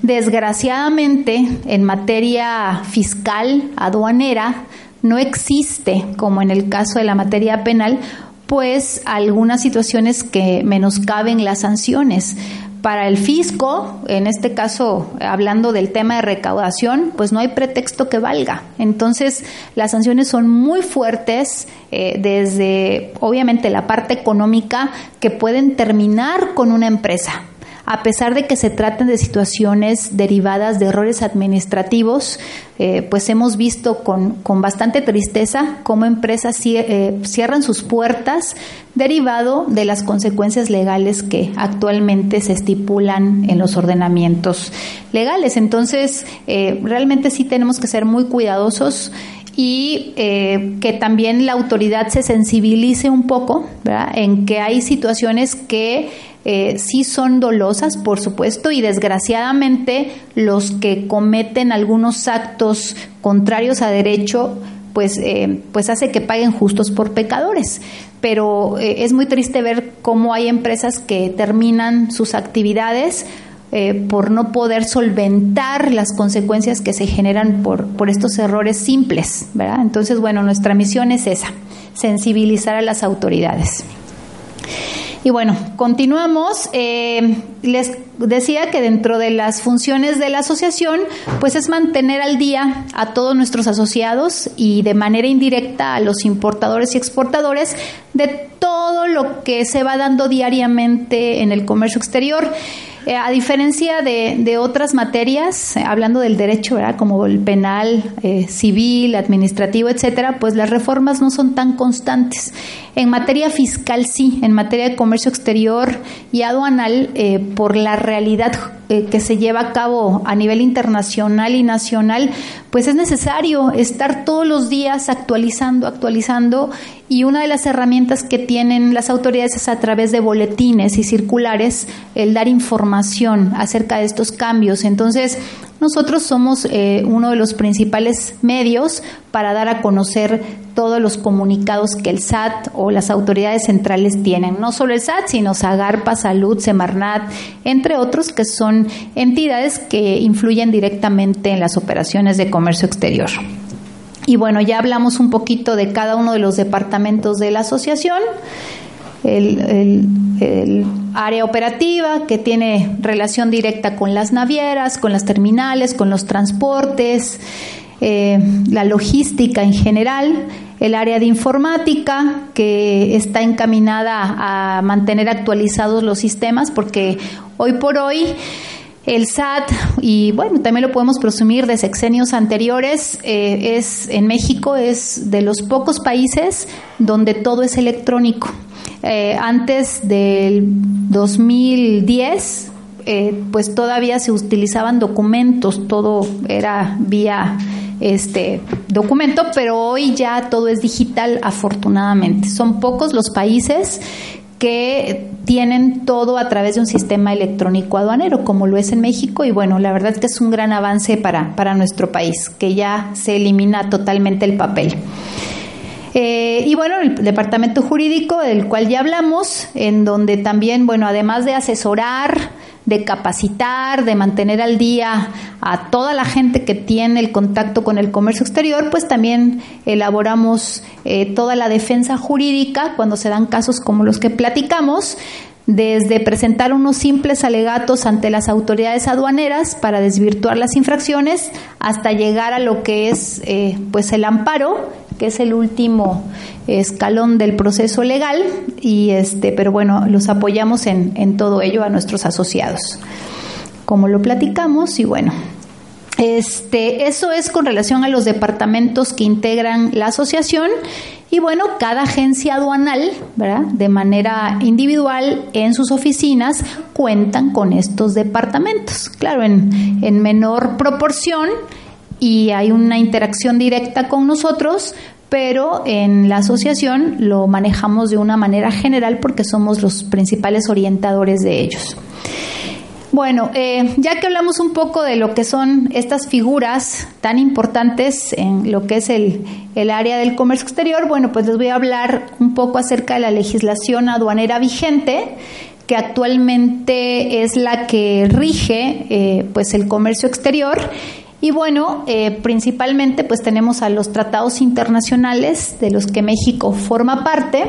Desgraciadamente, en materia fiscal, aduanera, no existe, como en el caso de la materia penal, pues algunas situaciones que menoscaben las sanciones. Para el fisco, en este caso hablando del tema de recaudación, pues no hay pretexto que valga. Entonces las sanciones son muy fuertes eh, desde obviamente la parte económica que pueden terminar con una empresa a pesar de que se traten de situaciones derivadas de errores administrativos, eh, pues hemos visto con, bastante tristeza cómo empresas eh, cierran sus puertas derivado de las consecuencias legales que actualmente se estipulan en los ordenamientos legales. Entonces, eh, realmente sí tenemos que ser muy cuidadosos y que también la autoridad se sensibilice un poco en que hay situaciones que eh, sí son dolosas, por supuesto, y desgraciadamente los que cometen algunos actos contrarios a derecho, pues, eh, pues hace que paguen justos por pecadores. Pero eh, es muy triste ver cómo hay empresas que terminan sus actividades por no poder solventar las consecuencias que se generan por, por estos errores simples, ¿verdad? Entonces, bueno, nuestra misión es esa, sensibilizar a las autoridades. Y bueno, continuamos. Eh, les decía que dentro de las funciones de la asociación, pues es mantener al día a todos nuestros asociados y de manera indirecta a los importadores y exportadores de todo lo que se va dando diariamente en el comercio exterior. Eh, a diferencia de, otras materias, eh, hablando del derecho, como el penal, eh, civil, administrativo, etcétera, pues las reformas no son tan constantes. En materia fiscal sí, en materia de comercio exterior y aduanal, por la realidad que se lleva a cabo a nivel internacional y nacional, pues es necesario estar todos los días actualizando, actualizando y una de las herramientas que tienen las autoridades es a través de boletines y circulares el dar información acerca de estos cambios. Entonces, nosotros somos eh, uno de los principales medios para dar a conocer todos los comunicados que el SAT o las autoridades centrales tienen. No solo el SAT, sino Zagarpa, Salud, Semarnat, entre otros, que son entidades que influyen directamente en las operaciones de comercio exterior. Y bueno, ya hablamos un poquito de cada uno de los departamentos de la asociación. El, área operativa que tiene relación directa con las navieras, con las terminales, con los transportes, eh, la logística en general, el área de informática que está encaminada a mantener actualizados los sistemas porque hoy por hoy el SAT, y bueno, también lo podemos presumir de sexenios anteriores, eh, es en México es de los pocos países donde todo es electrónico. Eh, antes del 2010, eh, pues todavía se utilizaban documentos, todo era vía este documento, pero hoy ya todo es digital afortunadamente. Son pocos los países que tienen todo a través de un sistema electrónico aduanero, como lo es en México, y bueno, la verdad que es un gran avance para, para nuestro país, que ya se elimina totalmente el papel. Eh, y bueno, el departamento jurídico del cual ya hablamos, en donde también, bueno, además de asesorar, de capacitar, de mantener al día a toda la gente que tiene el contacto con el comercio exterior, pues también elaboramos eh, toda la defensa jurídica cuando se dan casos como los que platicamos, desde presentar unos simples alegatos ante las autoridades aduaneras para desvirtuar las infracciones hasta llegar a lo que es eh, pues el amparo que es el último escalón del proceso legal y este pero bueno los apoyamos en, en todo ello a nuestros asociados como lo platicamos y bueno este, eso es con relación a los departamentos que integran la asociación y bueno, cada agencia aduanal, ¿verdad? De manera individual en sus oficinas cuentan con estos departamentos. Claro, en, en menor proporción y hay una interacción directa con nosotros, pero en la asociación lo manejamos de una manera general porque somos los principales orientadores de ellos. Bueno, eh, ya que hablamos un poco de lo que son estas figuras tan importantes en lo que es el, el, área del comercio exterior, bueno, pues les voy a hablar un poco acerca de la legislación aduanera vigente que actualmente es la que rige eh, pues el comercio exterior y bueno, eh, principalmente pues tenemos a los tratados internacionales de los que México forma parte,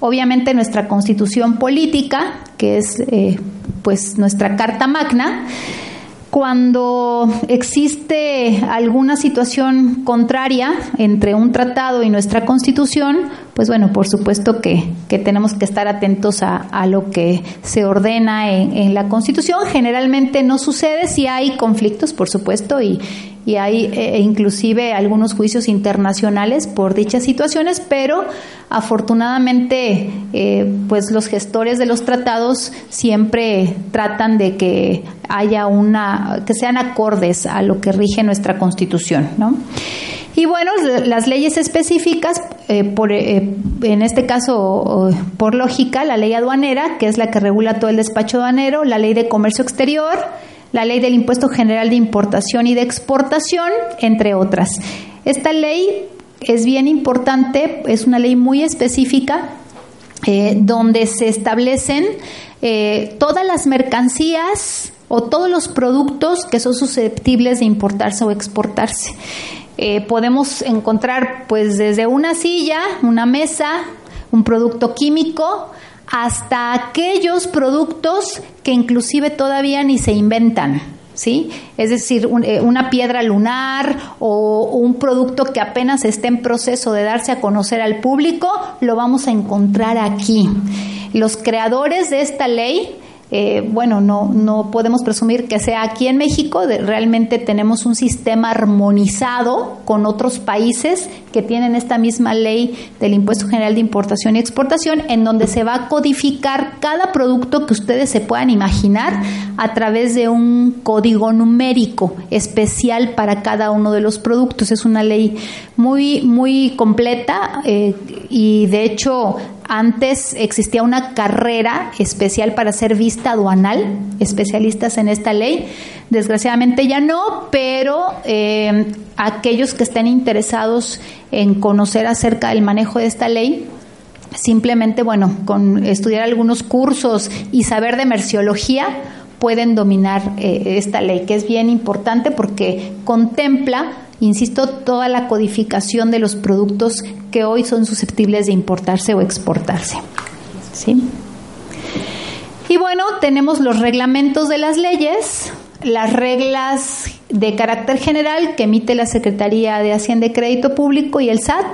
obviamente nuestra constitución política, que es eh, pues nuestra carta magna, cuando existe alguna situación contraria entre un tratado y nuestra constitución, pues bueno, por supuesto que, tenemos que estar atentos a, lo que se ordena en, en, la constitución. Generalmente no sucede si hay conflictos, por supuesto, y, y hay eh, inclusive algunos juicios internacionales por dichas situaciones, pero afortunadamente eh, pues los gestores de los tratados siempre tratan de que haya una que sean acordes a lo que rige nuestra Constitución, ¿no? Y bueno, las leyes específicas, eh, por, en este caso, por lógica, la ley aduanera, que es la que regula todo el despacho aduanero, la ley de comercio exterior, la ley del impuesto general de importación y de exportación, entre otras. Esta ley es bien importante, es una ley muy específica eh, donde se establecen eh, todas las mercancías o todos los productos que son susceptibles de importarse o exportarse. Eh, podemos encontrar pues desde una silla, una mesa, un producto químico, hasta aquellos productos que inclusive todavía ni se inventan. ¿Sí? Es decir, eh, una piedra lunar o un producto que apenas esté en proceso de darse a conocer al público, lo vamos a encontrar aquí. Los creadores de esta ley eh, bueno, no, no podemos presumir que sea aquí en México, realmente tenemos un sistema armonizado con otros países que tienen esta misma ley del impuesto general de importación y exportación, en donde se va a codificar cada producto que ustedes se puedan imaginar a través de un código numérico especial para cada uno de los productos. Es una ley muy, muy completa eh, y de hecho antes existía una carrera especial para ser vista aduanal, especialistas en esta ley. Desgraciadamente ya no, pero eh, aquellos que estén interesados en conocer acerca del manejo de esta ley, simplemente, bueno, con estudiar algunos cursos y saber de merciología, pueden dominar eh, esta ley, que es bien importante porque contempla insisto, toda la codificación de los productos que hoy son susceptibles de importarse o exportarse. ¿Sí? Y bueno, tenemos los reglamentos de las leyes, las reglas de carácter general que emite la Secretaría de Hacienda y Crédito Público y el SAT,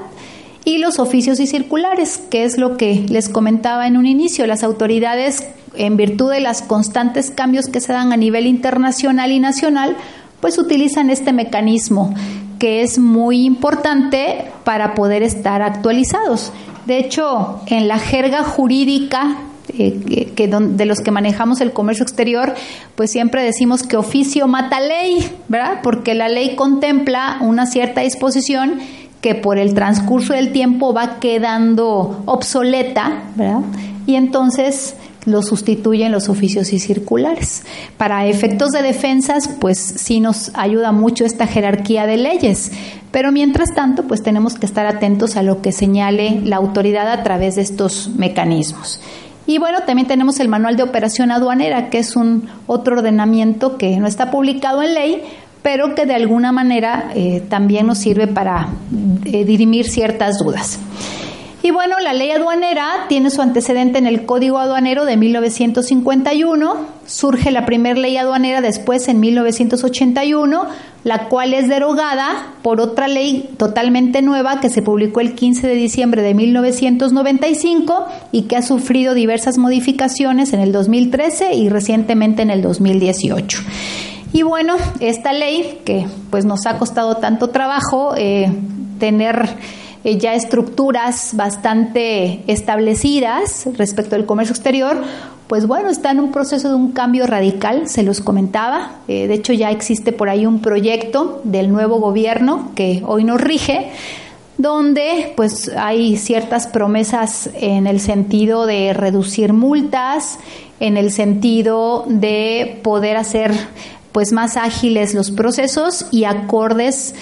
y los oficios y circulares, que es lo que les comentaba en un inicio. Las autoridades, en virtud de los constantes cambios que se dan a nivel internacional y nacional, pues utilizan este mecanismo que es muy importante para poder estar actualizados. De hecho, en la jerga jurídica eh, que, de los que manejamos el comercio exterior, pues siempre decimos que oficio mata ley, ¿verdad? Porque la ley contempla una cierta disposición que por el transcurso del tiempo va quedando obsoleta, ¿verdad? Y entonces lo sustituyen los oficios y circulares. Para efectos de defensas, pues sí nos ayuda mucho esta jerarquía de leyes, pero mientras tanto, pues tenemos que estar atentos a lo que señale la autoridad a través de estos mecanismos. Y bueno, también tenemos el manual de operación aduanera, que es un otro ordenamiento que no está publicado en ley, pero que de alguna manera eh, también nos sirve para eh, dirimir ciertas dudas. Y bueno, la ley aduanera tiene su antecedente en el Código Aduanero de 1951, surge la primera ley aduanera después en 1981, la cual es derogada por otra ley totalmente nueva que se publicó el 15 de diciembre de 1995 y que ha sufrido diversas modificaciones en el 2013 y recientemente en el 2018. Y bueno, esta ley que pues nos ha costado tanto trabajo eh, tener eh, ya estructuras bastante establecidas respecto al comercio exterior, pues bueno, está en un proceso de un cambio radical, se los comentaba. Eh, de hecho, ya existe por ahí un proyecto del nuevo gobierno que hoy nos rige, donde pues hay ciertas promesas en el sentido de reducir multas, en el sentido de poder hacer pues más ágiles los procesos y acordes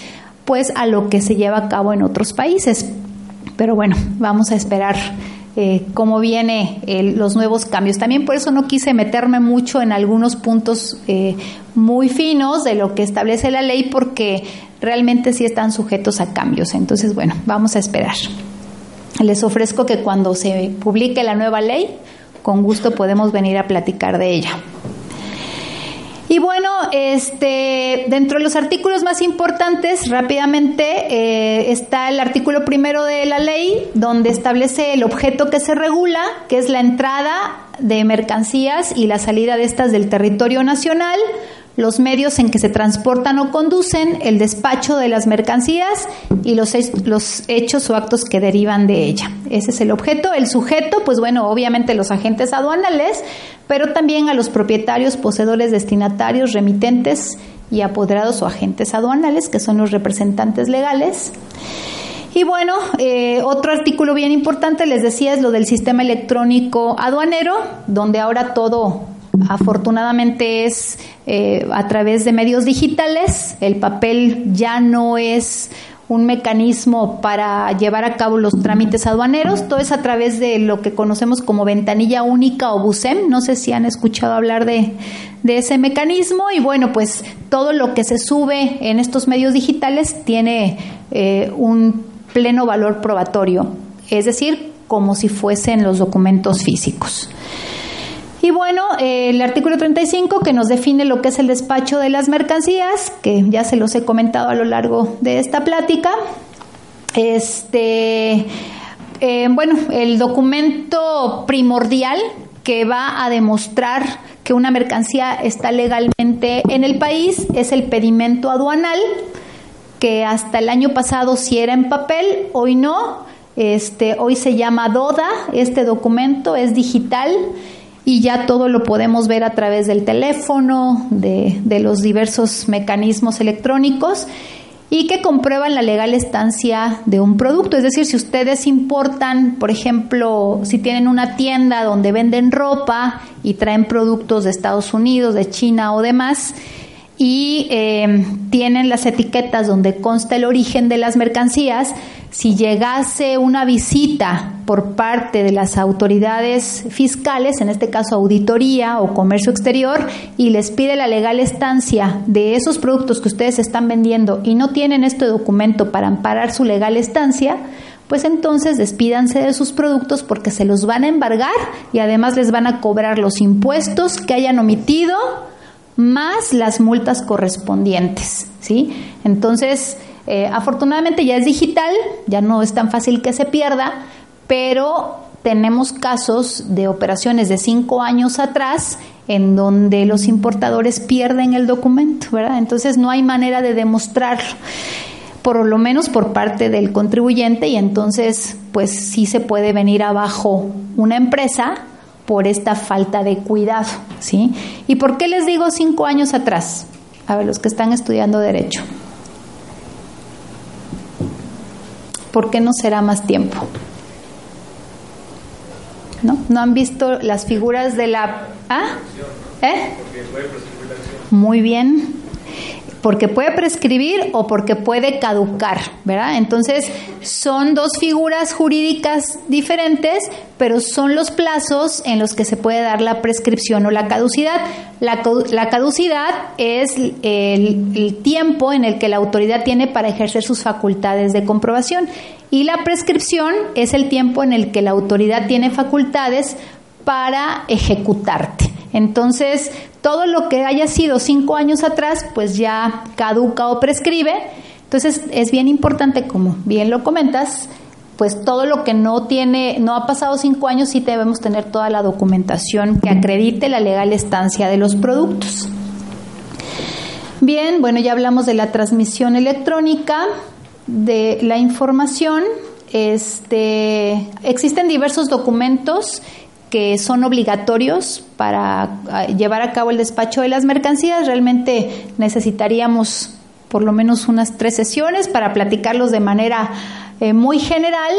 pues a lo que se lleva a cabo en otros países. Pero bueno, vamos a esperar eh, cómo vienen los nuevos cambios. También por eso no quise meterme mucho en algunos puntos eh, muy finos de lo que establece la ley porque realmente sí están sujetos a cambios. Entonces, bueno, vamos a esperar. Les ofrezco que cuando se publique la nueva ley, con gusto podemos venir a platicar de ella. Y bueno, este, dentro de los artículos más importantes, rápidamente eh, está el artículo primero de la ley, donde establece el objeto que se regula, que es la entrada de mercancías y la salida de estas del territorio nacional, los medios en que se transportan o conducen, el despacho de las mercancías y los, los hechos o actos que derivan de ella. Ese es el objeto. El sujeto, pues bueno, obviamente los agentes aduanales, pero también a los propietarios, poseedores, destinatarios, remitentes y apoderados o agentes aduanales, que son los representantes legales. Y bueno, eh, otro artículo bien importante, les decía, es lo del sistema electrónico aduanero, donde ahora todo afortunadamente es eh, a través de medios digitales. El papel ya no es un mecanismo para llevar a cabo los trámites aduaneros, todo es a través de lo que conocemos como ventanilla única o BUSEM, no sé si han escuchado hablar de, ese mecanismo y bueno, pues todo lo que se sube en estos medios digitales tiene eh, un pleno valor probatorio, es decir, como si fuesen los documentos físicos. Y bueno, el artículo 35 que nos define lo que es el despacho de las mercancías, que ya se los he comentado a lo largo de esta plática. Este, eh, bueno, el documento primordial que va a demostrar que una mercancía está legalmente en el país es el pedimento aduanal, que hasta el año pasado sí era en papel, hoy no. Este, hoy se llama DODA, este documento es digital y ya todo lo podemos ver a través del teléfono, de, los diversos mecanismos electrónicos y que comprueban la legal estancia de un producto. Es decir, si ustedes importan, por ejemplo, si tienen una tienda donde venden ropa y traen productos de Estados Unidos, de China o demás, y eh, tienen las etiquetas donde consta el origen de las mercancías, si llegase una visita por parte de las autoridades fiscales, en este caso auditoría o comercio exterior, y les pide la legal estancia de esos productos que ustedes están vendiendo y no tienen este documento para amparar su legal estancia, pues entonces despídanse de sus productos porque se los van a embargar y además les van a cobrar los impuestos que hayan omitido más las multas correspondientes, ¿sí? Entonces, eh, afortunadamente ya es digital, ya no es tan fácil que se pierda, pero tenemos casos de operaciones de cinco años atrás en donde los importadores pierden el documento, ¿verdad? Entonces no hay manera de demostrarlo, por lo menos por parte del contribuyente, y entonces pues sí se puede venir abajo una empresa por esta falta de cuidado, ¿sí? ¿Y por qué les digo cinco años atrás? A ver, los que están estudiando derecho. ¿Por qué no será más tiempo? ¿No? ¿No han visto las figuras de la... ¿Ah? ¿Eh? Muy bien porque puede prescribir o porque puede caducar, ¿verdad? Entonces, son dos figuras jurídicas diferentes, pero son los plazos en los que se puede dar la prescripción o la caducidad. La, caducidad es el, tiempo en el que la autoridad tiene para ejercer sus facultades de comprobación y la prescripción es el tiempo en el que la autoridad tiene facultades para ejecutarte. Entonces, todo lo que haya sido cinco años atrás, pues ya caduca o prescribe. Entonces, es bien importante, como bien lo comentas, pues todo lo que no tiene, no ha pasado cinco años, sí debemos tener toda la documentación que acredite la legal estancia de los productos. Bien, bueno, ya hablamos de la transmisión electrónica, de la información. Este, existen diversos documentos que son obligatorios para ah, llevar a cabo el despacho de las mercancías. Realmente necesitaríamos por lo menos unas tres sesiones para platicarlos de manera eh, muy general,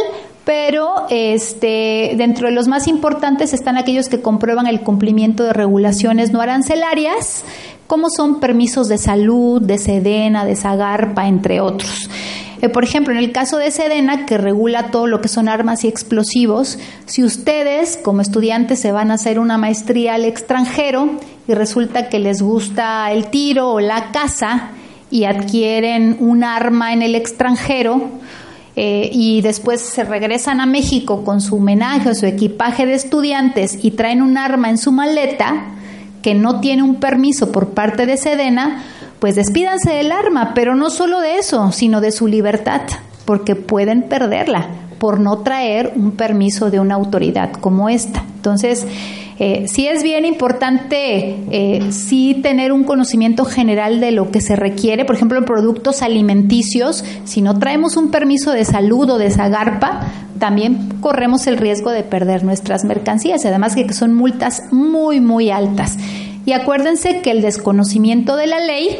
pero este, dentro de los más importantes están aquellos que comprueban el cumplimiento de regulaciones no arancelarias, como son permisos de salud, de Sedena, de Zagarpa, entre otros. Eh, por ejemplo, en el caso de Sedena, que regula todo lo que son armas y explosivos, si ustedes como estudiantes se van a hacer una maestría al extranjero y resulta que les gusta el tiro o la caza y adquieren un arma en el extranjero, eh, y después se regresan a México con su homenaje o su equipaje de estudiantes y traen un arma en su maleta que no tiene un permiso por parte de Sedena, pues despídanse del arma, pero no solo de eso, sino de su libertad, porque pueden perderla por no traer un permiso de una autoridad como esta. Entonces, eh, sí es bien importante eh, sí tener un conocimiento general de lo que se requiere, por ejemplo, en productos alimenticios, si no traemos un permiso de salud o de Zagarpa, también corremos el riesgo de perder nuestras mercancías, además que son multas muy, muy altas. Y acuérdense que el desconocimiento de la ley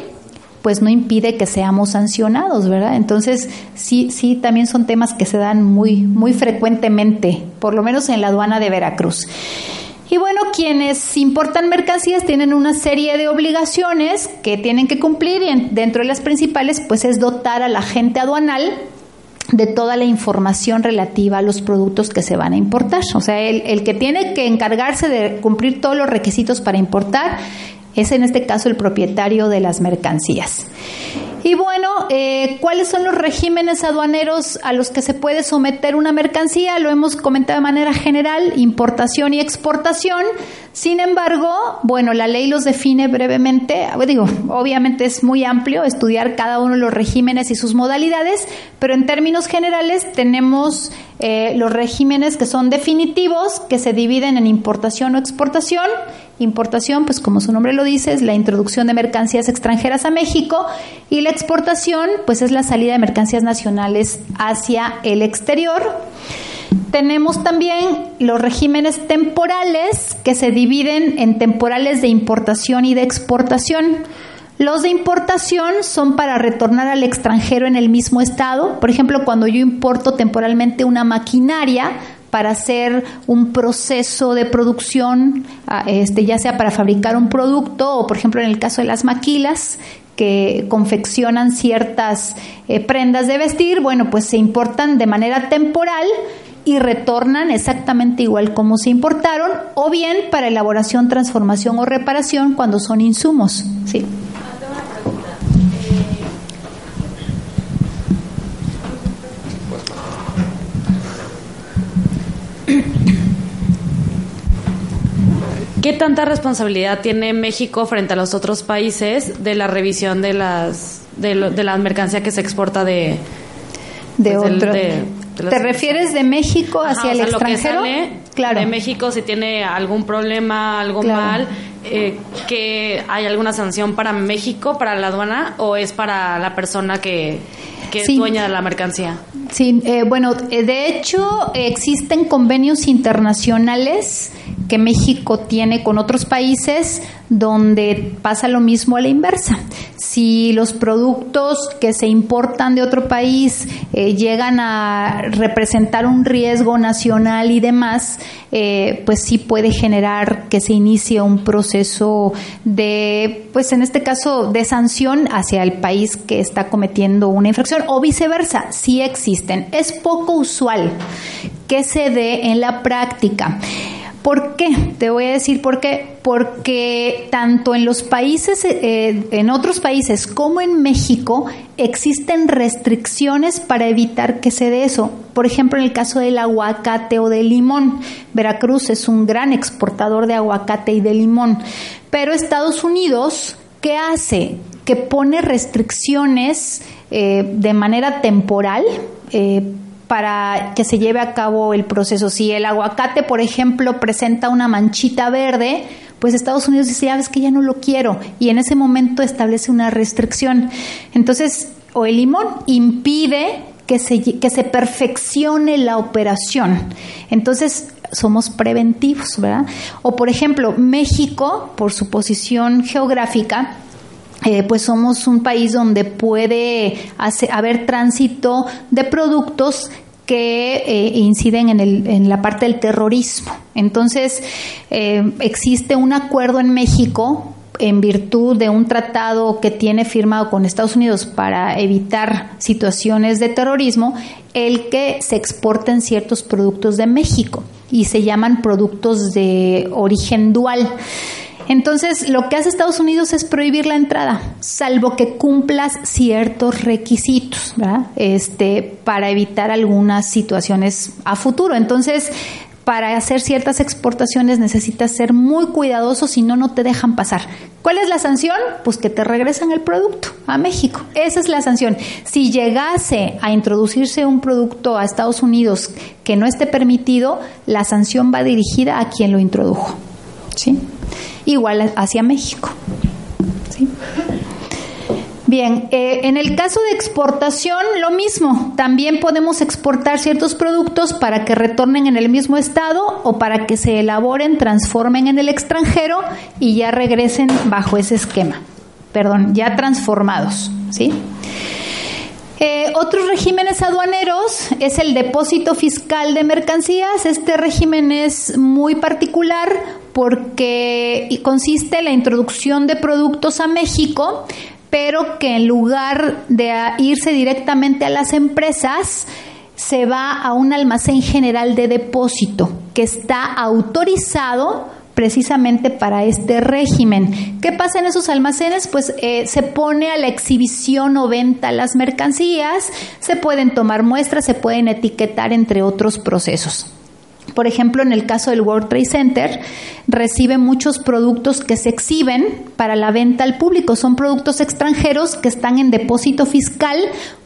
pues no impide que seamos sancionados, ¿verdad? Entonces, sí, sí, también son temas que se dan muy, muy frecuentemente, por lo menos en la aduana de Veracruz. Y bueno, quienes importan mercancías tienen una serie de obligaciones que tienen que cumplir y dentro de las principales pues es dotar a la gente aduanal de toda la información relativa a los productos que se van a importar. O sea, el, el, que tiene que encargarse de cumplir todos los requisitos para importar es en este caso el propietario de las mercancías. Y bueno, eh, ¿cuáles son los regímenes aduaneros a los que se puede someter una mercancía? Lo hemos comentado de manera general, importación y exportación. Sin embargo, bueno, la ley los define brevemente. Digo, obviamente es muy amplio estudiar cada uno de los regímenes y sus modalidades, pero en términos generales tenemos eh, los regímenes que son definitivos, que se dividen en importación o exportación. Importación, pues como su nombre lo dice, es la introducción de mercancías extranjeras a México y la exportación, pues es la salida de mercancías nacionales hacia el exterior. Tenemos también los regímenes temporales que se dividen en temporales de importación y de exportación. Los de importación son para retornar al extranjero en el mismo estado. Por ejemplo, cuando yo importo temporalmente una maquinaria para hacer un proceso de producción, ah, este, ya sea para fabricar un producto o, por ejemplo, en el caso de las maquilas, que confeccionan ciertas eh, prendas de vestir, bueno, pues se importan de manera temporal y retornan exactamente igual como se importaron, o bien para elaboración, transformación o reparación cuando son insumos. Sí. ¿Qué tanta responsabilidad tiene México frente a los otros países de la revisión de las de, la mercancía que se exporta de de pues, otro? ¿Te refieres de México hacia el extranjero? claro. De México si tiene algún problema, algo mal, eh, que hay alguna sanción para México, para la aduana o es para la persona que que es dueña de la mercancía. Sí, eh, bueno, eh, de hecho existen convenios internacionales que México tiene con otros países donde pasa lo mismo a la inversa. Si los productos que se importan de otro país eh, llegan a representar un riesgo nacional y demás, pues sí puede generar que se inicie un proceso de, pues en este caso, de sanción hacia el país que está cometiendo una infracción o viceversa, sí existen. Es poco usual que se dé en la práctica. ¿Por qué? Te voy a decir por qué. Porque tanto en los países, eh, en otros países como en México, existen restricciones para evitar que se dé eso. Por ejemplo, en el caso del aguacate o del limón. Veracruz es un gran exportador de aguacate y de limón. Pero Estados Unidos, ¿qué hace? Que pone restricciones eh, de manera temporal eh, para que se lleve a cabo el proceso. Si el aguacate, por ejemplo, presenta una manchita verde, pues Estados Unidos dice, ya ves que ya no lo quiero, y en ese momento establece una restricción. Entonces, o el limón impide que se, que se perfeccione la operación. Entonces, somos preventivos, ¿verdad? O, por ejemplo, México, por su posición geográfica, eh, pues somos un país donde puede haber tránsito de productos que eh, inciden en, el, en, la parte del terrorismo. Entonces, eh, existe un acuerdo en México en virtud de un tratado que tiene firmado con Estados Unidos para evitar situaciones de terrorismo, el que se exporten ciertos productos de México y se llaman productos de origen dual. Entonces, lo que hace Estados Unidos es prohibir la entrada, salvo que cumplas ciertos requisitos, ¿verdad? Este, para evitar algunas situaciones a futuro. Entonces, para hacer ciertas exportaciones necesitas ser muy cuidadoso, si no, no te dejan pasar. ¿Cuál es la sanción? Pues que te regresan el producto a México. Esa es la sanción. Si llegase a introducirse un producto a Estados Unidos que no esté permitido, la sanción va dirigida a quien lo introdujo. ¿Sí? Igual hacia México. Bien, eh, en el caso de exportación, lo mismo. También podemos exportar ciertos productos para que retornen en el mismo estado o para que se elaboren, transformen en el extranjero y ya regresen bajo ese esquema. Perdón, ya transformados. ¿sí? Eh, otros regímenes aduaneros es el depósito fiscal de mercancías. Este régimen es muy particular porque consiste en la introducción de productos a México pero que en lugar de irse directamente a las empresas, se va a un almacén general de depósito que está autorizado precisamente para este régimen. ¿Qué pasa en esos almacenes? Pues eh, se pone a la exhibición o venta las mercancías, se pueden tomar muestras, se pueden etiquetar, entre otros procesos. Por ejemplo, en el caso del World Trade Center, recibe muchos productos que se exhiben para la venta al público. Son productos extranjeros que están en depósito fiscal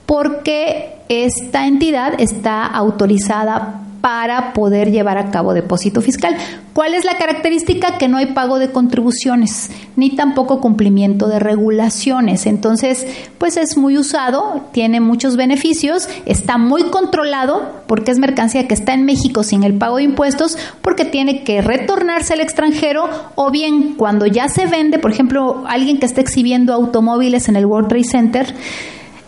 porque esta entidad está autorizada para poder llevar a cabo depósito fiscal. ¿Cuál es la característica? Que no hay pago de contribuciones, ni tampoco cumplimiento de regulaciones. Entonces, pues es muy usado, tiene muchos beneficios, está muy controlado porque es mercancía que está en México sin el pago de impuestos, porque tiene que retornarse al extranjero o bien cuando ya se vende, por ejemplo, alguien que está exhibiendo automóviles en el World Trade Center,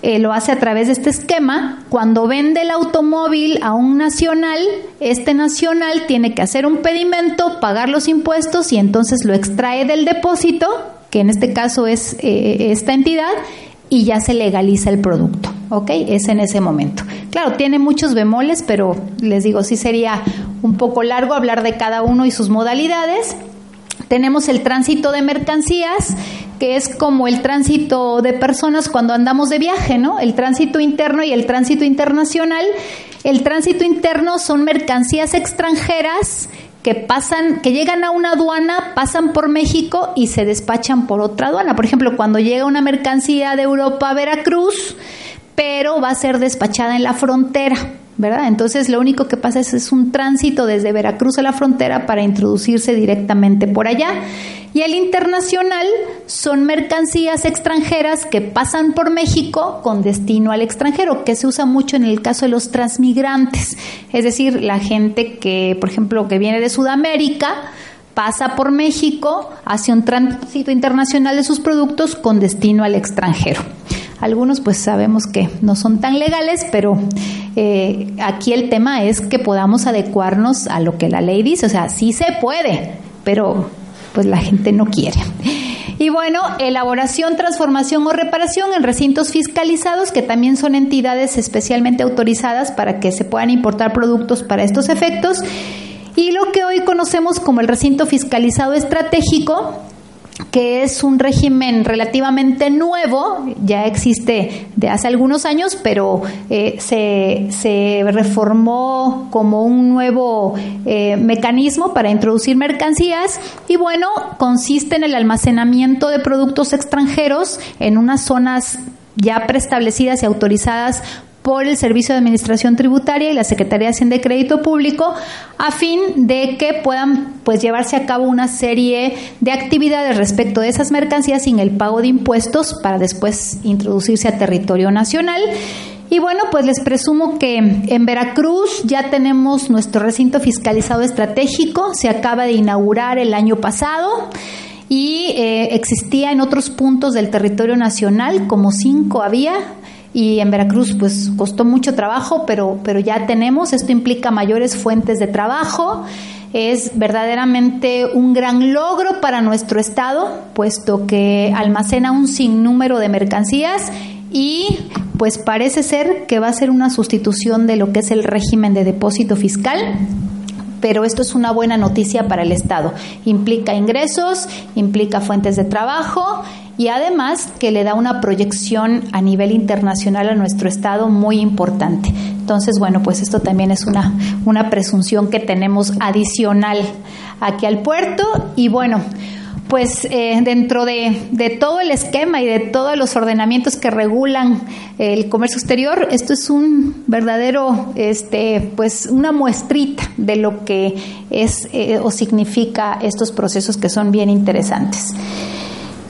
eh, lo hace a través de este esquema. Cuando vende el automóvil a un nacional, este nacional tiene que hacer un pedimento, pagar los impuestos y entonces lo extrae del depósito, que en este caso es eh, esta entidad, y ya se legaliza el producto. ¿Ok? Es en ese momento. Claro, tiene muchos bemoles, pero les digo, sí sería un poco largo hablar de cada uno y sus modalidades. Tenemos el tránsito de mercancías, que es como el tránsito de personas cuando andamos de viaje, ¿no? El tránsito interno y el tránsito internacional. El tránsito interno son mercancías extranjeras que pasan, que llegan a una aduana, pasan por México y se despachan por otra aduana. Por ejemplo, cuando llega una mercancía de Europa a Veracruz, pero va a ser despachada en la frontera. ¿Verdad? Entonces lo único que pasa es, es un tránsito desde Veracruz a la frontera para introducirse directamente por allá. Y el internacional son mercancías extranjeras que pasan por México con destino al extranjero, que se usa mucho en el caso de los transmigrantes, es decir, la gente que, por ejemplo, que viene de Sudamérica, pasa por México, hace un tránsito internacional de sus productos con destino al extranjero. Algunos pues sabemos que no son tan legales, pero eh, aquí el tema es que podamos adecuarnos a lo que la ley dice. O sea, sí se puede, pero pues la gente no quiere. Y bueno, elaboración, transformación o reparación en recintos fiscalizados, que también son entidades especialmente autorizadas para que se puedan importar productos para estos efectos. Y lo que hoy conocemos como el recinto fiscalizado estratégico, que es un régimen relativamente nuevo, ya existe de hace algunos años, pero eh, se, reformó como un nuevo eh, mecanismo para introducir mercancías y bueno, consiste en el almacenamiento de productos extranjeros en unas zonas ya preestablecidas y autorizadas por el Servicio de Administración Tributaria y la Secretaría de Hacienda y Crédito Público a fin de que puedan pues llevarse a cabo una serie de actividades respecto de esas mercancías sin el pago de impuestos para después introducirse a territorio nacional. Y bueno, pues les presumo que en Veracruz ya tenemos nuestro recinto fiscalizado estratégico, se acaba de inaugurar el año pasado. y eh, existía en otros puntos del territorio nacional, como cinco había, y en Veracruz pues costó mucho trabajo, pero, pero ya tenemos, esto implica mayores fuentes de trabajo, es verdaderamente un gran logro para nuestro estado, puesto que almacena un sinnúmero de mercancías y pues parece ser que va a ser una sustitución de lo que es el régimen de depósito fiscal. Pero esto es una buena noticia para el Estado. Implica ingresos, implica fuentes de trabajo y además que le da una proyección a nivel internacional a nuestro Estado muy importante. Entonces, bueno, pues esto también es una, una presunción que tenemos adicional aquí al puerto y bueno, pues eh, dentro de, todo el esquema y de todos los ordenamientos que regulan el comercio exterior, esto es un verdadero, este, pues una muestrita de lo que es eh, o significa estos procesos que son bien interesantes.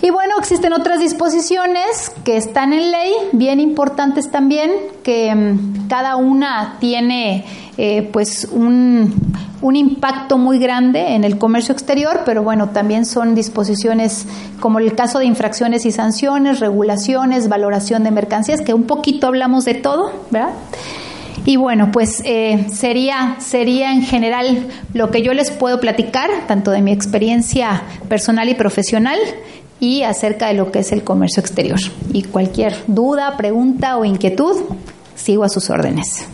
Y bueno, existen otras disposiciones que están en ley, bien importantes también, que mm, cada una tiene eh, pues un, impacto muy grande en el comercio exterior, pero bueno, también son disposiciones como el caso de infracciones y sanciones, regulaciones, valoración de mercancías, que un poquito hablamos de todo, ¿verdad? Y bueno, pues eh, sería, sería en general lo que yo les puedo platicar, tanto de mi experiencia personal y profesional, y acerca de lo que es el comercio exterior. Y cualquier duda, pregunta o inquietud, sigo a sus órdenes.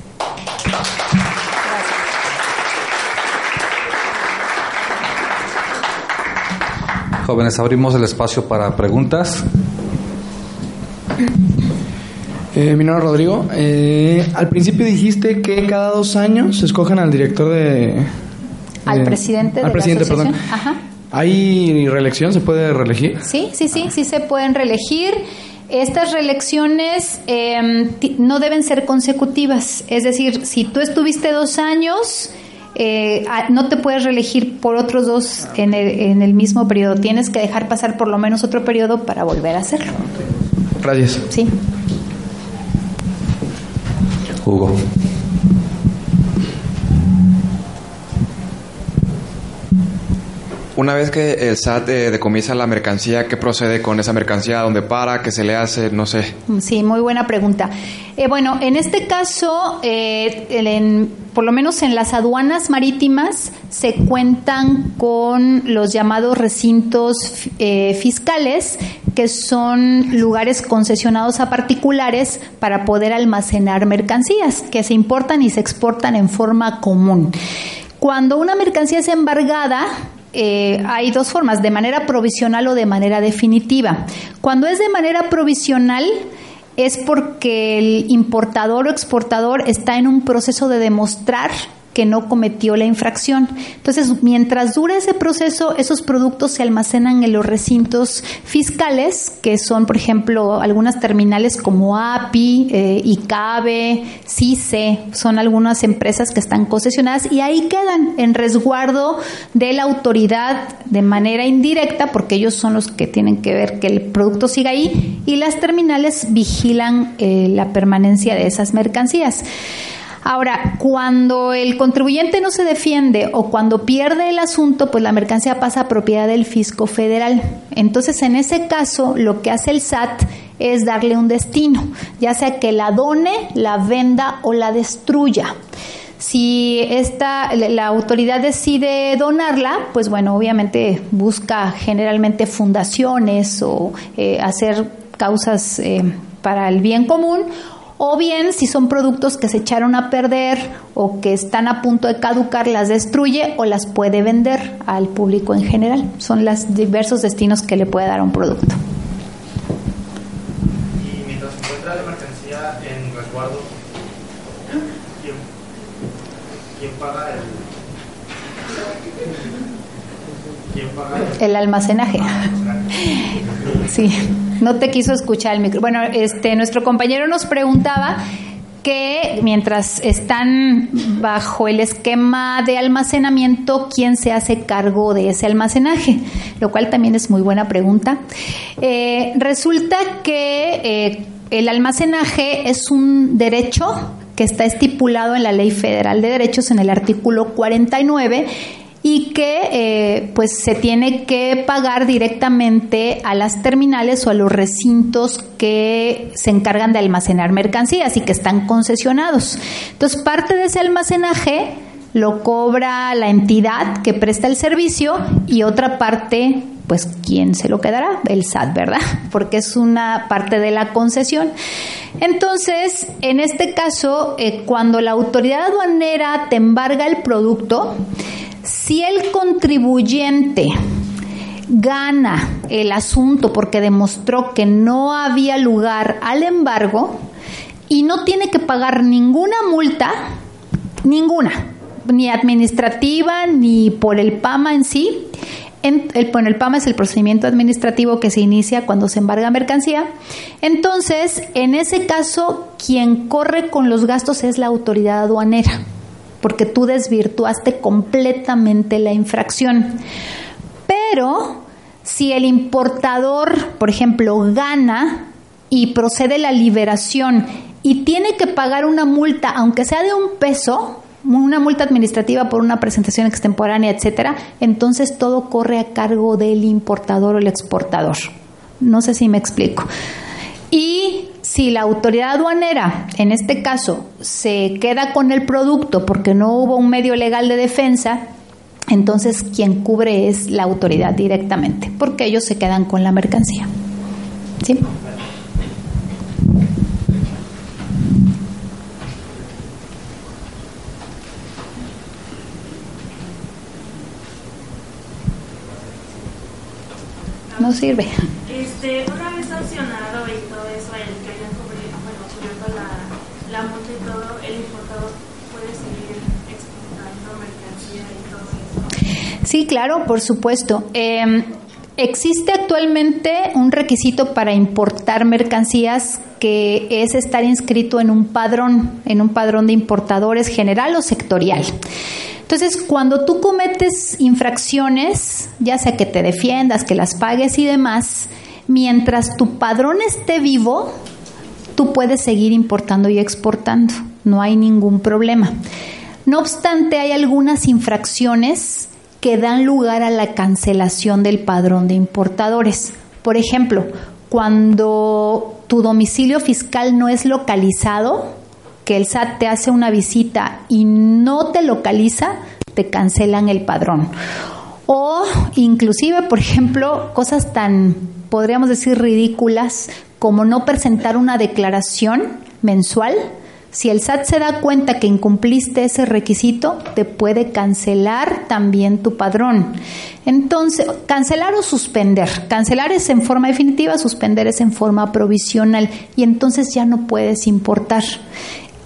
Jóvenes, abrimos el espacio para preguntas. Eh, mi nombre es Rodrigo. Eh, al principio dijiste que cada dos años se escogen al director de... al presidente de al presidente, Perdón. Ajá. ¿Hay reelección? ¿Se puede reelegir? Sí, sí, sí, sí se pueden reelegir. Estas reelecciones em, no deben ser consecutivas, es decir, si tú estuviste dos años, eh, no te puedes reelegir por otros dos en el, en el mismo periodo, tienes que dejar pasar por lo menos otro periodo para volver a hacerlo. Gracias. Sí. Hugo. Una vez que el SAT eh, decomisa la mercancía, ¿qué procede con esa mercancía? ¿Dónde para? ¿Qué se le hace? No sé. Sí, muy buena pregunta. Eh, bueno, en este caso, eh, por lo menos en las aduanas marítimas, se cuentan con los llamados recintos fiscales, que son lugares concesionados a particulares para poder almacenar mercancías que se importan y se exportan en forma común. Cuando una mercancía es embargada, eh, hay dos formas, de manera provisional o de manera definitiva. Cuando es de manera provisional, es porque el importador o exportador está en un proceso de demostrar que no cometió la infracción. Entonces, mientras dura ese proceso, esos productos se almacenan en los recintos fiscales, que son, por ejemplo, algunas terminales como API, eh, ICABE, CICE, son algunas empresas que están concesionadas y ahí quedan en resguardo de la autoridad de manera indirecta, porque ellos son los que tienen que ver que el producto siga ahí y las terminales vigilan eh, la permanencia de esas mercancías. Ahora, cuando el contribuyente no se defiende o cuando pierde el asunto, pues la mercancía pasa a propiedad del fisco federal. Entonces, en ese caso, lo que hace el SAT es darle un destino, ya sea que la done, la venda o la destruya. Si esta, la autoridad decide donarla, pues bueno, obviamente busca generalmente fundaciones o eh, hacer causas eh, para el bien común o bien si son productos que se echaron a perder o que están a punto de caducar, las destruye o las puede vender al público en general. Son los diversos destinos que le puede dar un producto. Y mientras se encuentra la mercancía en resguardo, ¿quién, paga el, ¿quién paga el, almacenaje? Sí. No te quiso escuchar el micro. Bueno, este, nuestro compañero nos preguntaba que mientras están bajo el esquema de almacenamiento, ¿quién se hace cargo de ese almacenaje? Lo cual también es muy buena pregunta. Eh, resulta que eh, el almacenaje es un derecho que está estipulado en la Ley Federal de Derechos en el artículo 49 y que eh, pues se tiene que pagar directamente a las terminales o a los recintos que se encargan de almacenar mercancías y que están concesionados. Entonces, parte de ese almacenaje lo cobra la entidad que presta el servicio y otra parte pues ¿quién se lo quedará? El SAT, ¿verdad? Porque es una parte de la concesión. Entonces, en este caso, eh, cuando la autoridad aduanera te embarga el producto, si el contribuyente gana el asunto porque demostró que no había lugar al embargo y no tiene que pagar ninguna multa, ninguna, ni administrativa ni por el PAMA en sí, el, bueno, el PAMA es el procedimiento administrativo que se inicia cuando se embarga mercancía. Entonces, en ese caso, quien corre con los gastos es la autoridad aduanera, porque tú desvirtuaste completamente la infracción. Pero si el importador, por ejemplo, gana y procede la liberación y tiene que pagar una multa, aunque sea de un peso, una multa administrativa por una presentación extemporánea, etcétera, entonces todo corre a cargo del importador o el exportador. No sé si me explico. Y si la autoridad aduanera, en este caso, se queda con el producto porque no hubo un medio legal de defensa, entonces quien cubre es la autoridad directamente, porque ellos se quedan con la mercancía. ¿Sí? no sirve. Este, una vez sancionado y todo eso, el que hayan cubierto, bueno, cubierto la, la multa y todo, el importador puede seguir exportando mercancía y todo eso. Sí, claro, por supuesto. Eh, existe actualmente un requisito para importar mercancías que es estar inscrito en un padrón, en un padrón de importadores general o sectorial. Entonces, cuando tú cometes infracciones, ya sea que te defiendas, que las pagues y demás, mientras tu padrón esté vivo, tú puedes seguir importando y exportando. No hay ningún problema. No obstante, hay algunas infracciones que dan lugar a la cancelación del padrón de importadores. Por ejemplo, cuando tu domicilio fiscal no es localizado, que el SAT te hace una visita y no te localiza, te cancelan el padrón. O inclusive, por ejemplo, cosas tan, podríamos decir, ridículas como no presentar una declaración mensual. Si el SAT se da cuenta que incumpliste ese requisito, te puede cancelar también tu padrón. Entonces, cancelar o suspender. Cancelar es en forma definitiva, suspender es en forma provisional y entonces ya no puedes importar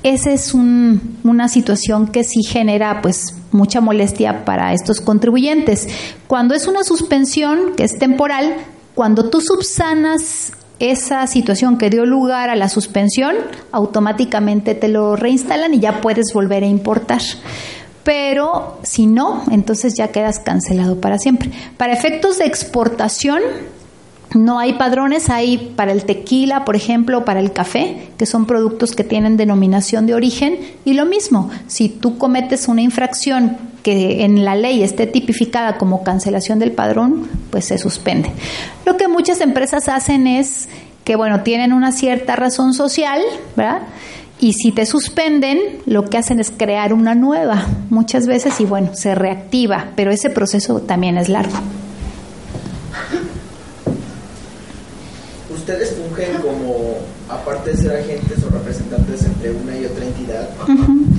esa es una situación que sí genera pues mucha molestia para estos contribuyentes. Cuando es una suspensión que es temporal, cuando tú subsanas esa situación que dio lugar a la suspensión, automáticamente te lo reinstalan y ya puedes volver a importar. Pero si no, entonces ya quedas cancelado para siempre. Para efectos de exportación, no hay padrones, hay para el tequila, por ejemplo, para el café, que son productos que tienen denominación de origen. Y lo mismo, si tú cometes una infracción que en la ley esté tipificada como cancelación del padrón, pues se suspende. Lo que muchas empresas hacen es que, bueno, tienen una cierta razón social, ¿verdad? Y si te suspenden, lo que hacen es crear una nueva muchas veces y bueno, se reactiva, pero ese proceso también es largo. Ustedes fungen como, aparte de ser agentes o representantes entre una y otra entidad,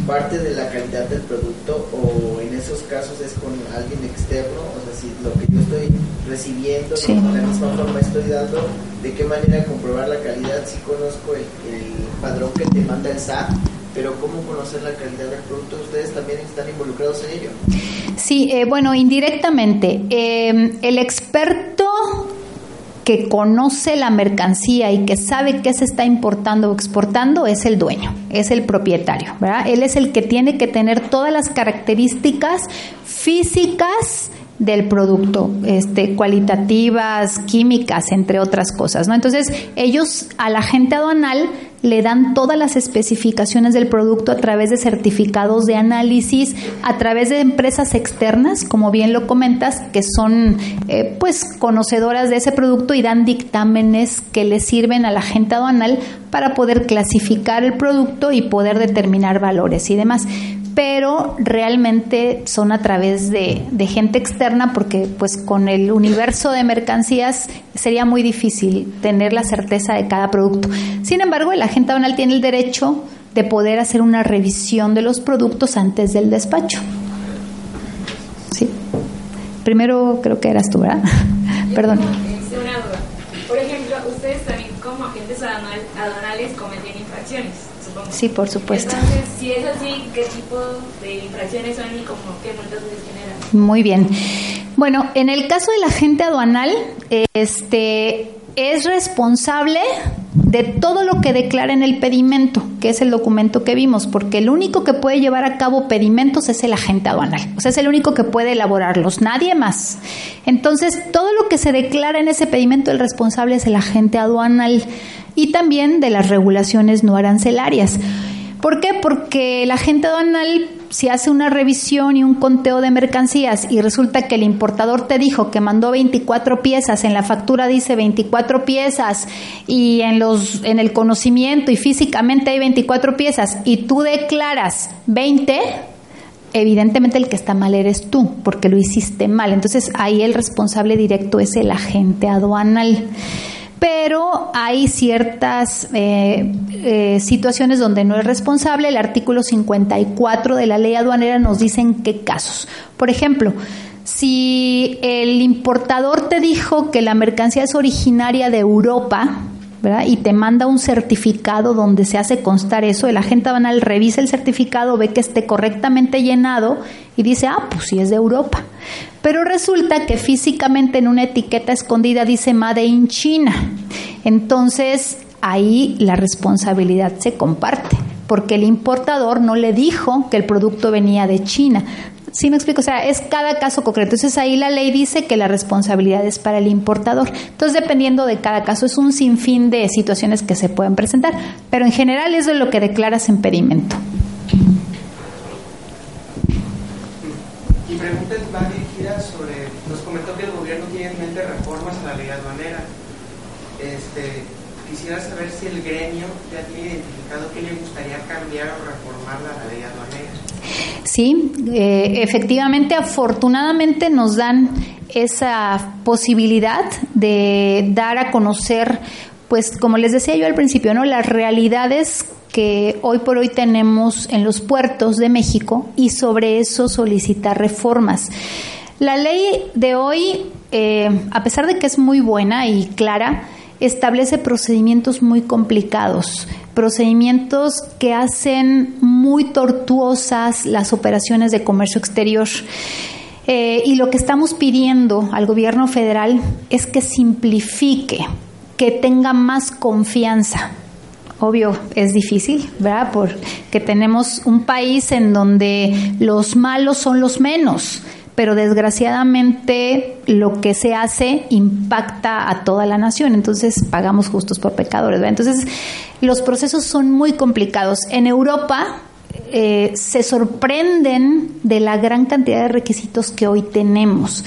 parte de la calidad del producto o en esos casos es con alguien externo, o sea, si lo que yo estoy recibiendo, de la misma forma estoy dando, de qué manera comprobar la calidad, si conozco el, padrón que te manda el SAT, pero ¿cómo conocer la calidad del producto? ¿Ustedes también están involucrados en ello? Sí, eh, bueno, indirectamente. Eh, el experto que conoce la mercancía y que sabe qué se está importando o exportando es el dueño, es el propietario, ¿verdad? Él es el que tiene que tener todas las características físicas del producto, este, cualitativas, químicas, entre otras cosas, ¿no? Entonces, ellos a la gente aduanal le dan todas las especificaciones del producto a través de certificados de análisis, a través de empresas externas, como bien lo comentas, que son eh, pues conocedoras de ese producto y dan dictámenes que le sirven a la gente aduanal para poder clasificar el producto y poder determinar valores y demás pero realmente son a través de, gente externa porque pues con el universo de mercancías sería muy difícil tener la certeza de cada producto. Sin embargo, el agente aduanal tiene el derecho de poder hacer una revisión de los productos antes del despacho. Sí. Primero creo que eras tú, ¿verdad? Perdón. Por ejemplo, ustedes también como agentes aduanales infracciones. Sí, por supuesto. Entonces, si es así, ¿qué tipo de infracciones son y como qué multas generan? Muy bien. Bueno, en el caso del agente aduanal, este es responsable de todo lo que declara en el pedimento, que es el documento que vimos, porque el único que puede llevar a cabo pedimentos es el agente aduanal, o sea, es el único que puede elaborarlos, nadie más. Entonces, todo lo que se declara en ese pedimento, el responsable es el agente aduanal y también de las regulaciones no arancelarias. ¿Por qué? Porque la agente aduanal, si hace una revisión y un conteo de mercancías y resulta que el importador te dijo que mandó 24 piezas, en la factura dice 24 piezas y en, los, en el conocimiento y físicamente hay 24 piezas y tú declaras 20, evidentemente el que está mal eres tú, porque lo hiciste mal. Entonces ahí el responsable directo es el agente aduanal pero hay ciertas eh, eh, situaciones donde no es responsable. El artículo 54 de la ley aduanera nos dice en qué casos. Por ejemplo, si el importador te dijo que la mercancía es originaria de Europa, y te manda un certificado donde se hace constar eso, el agente banal revisa el certificado, ve que esté correctamente llenado y dice, ah, pues sí es de Europa. Pero resulta que físicamente en una etiqueta escondida dice Made in China. Entonces ahí la responsabilidad se comparte, porque el importador no le dijo que el producto venía de China, Sí, me explico. O sea, es cada caso concreto. Entonces ahí la ley dice que la responsabilidad es para el importador. Entonces, dependiendo de cada caso, es un sinfín de situaciones que se pueden presentar. Pero en general es de lo que declaras en pedimento. Pregunta va dirigida sobre. Nos comentó que el gobierno tiene en mente reformas a la ley aduanera. Este, saber si el gremio ya tiene identificado qué le gustaría cambiar o reformar la ley aduanera. Sí, eh, efectivamente, afortunadamente nos dan esa posibilidad de dar a conocer, pues como les decía yo al principio, ¿no? las realidades que hoy por hoy tenemos en los puertos de México y sobre eso solicitar reformas. La ley de hoy, eh, a pesar de que es muy buena y clara, establece procedimientos muy complicados, procedimientos que hacen muy tortuosas las operaciones de comercio exterior. Eh, y lo que estamos pidiendo al gobierno federal es que simplifique, que tenga más confianza. Obvio, es difícil, ¿verdad? Porque tenemos un país en donde los malos son los menos pero desgraciadamente lo que se hace impacta a toda la nación, entonces pagamos justos por pecadores. Entonces los procesos son muy complicados. En Europa eh, se sorprenden de la gran cantidad de requisitos que hoy tenemos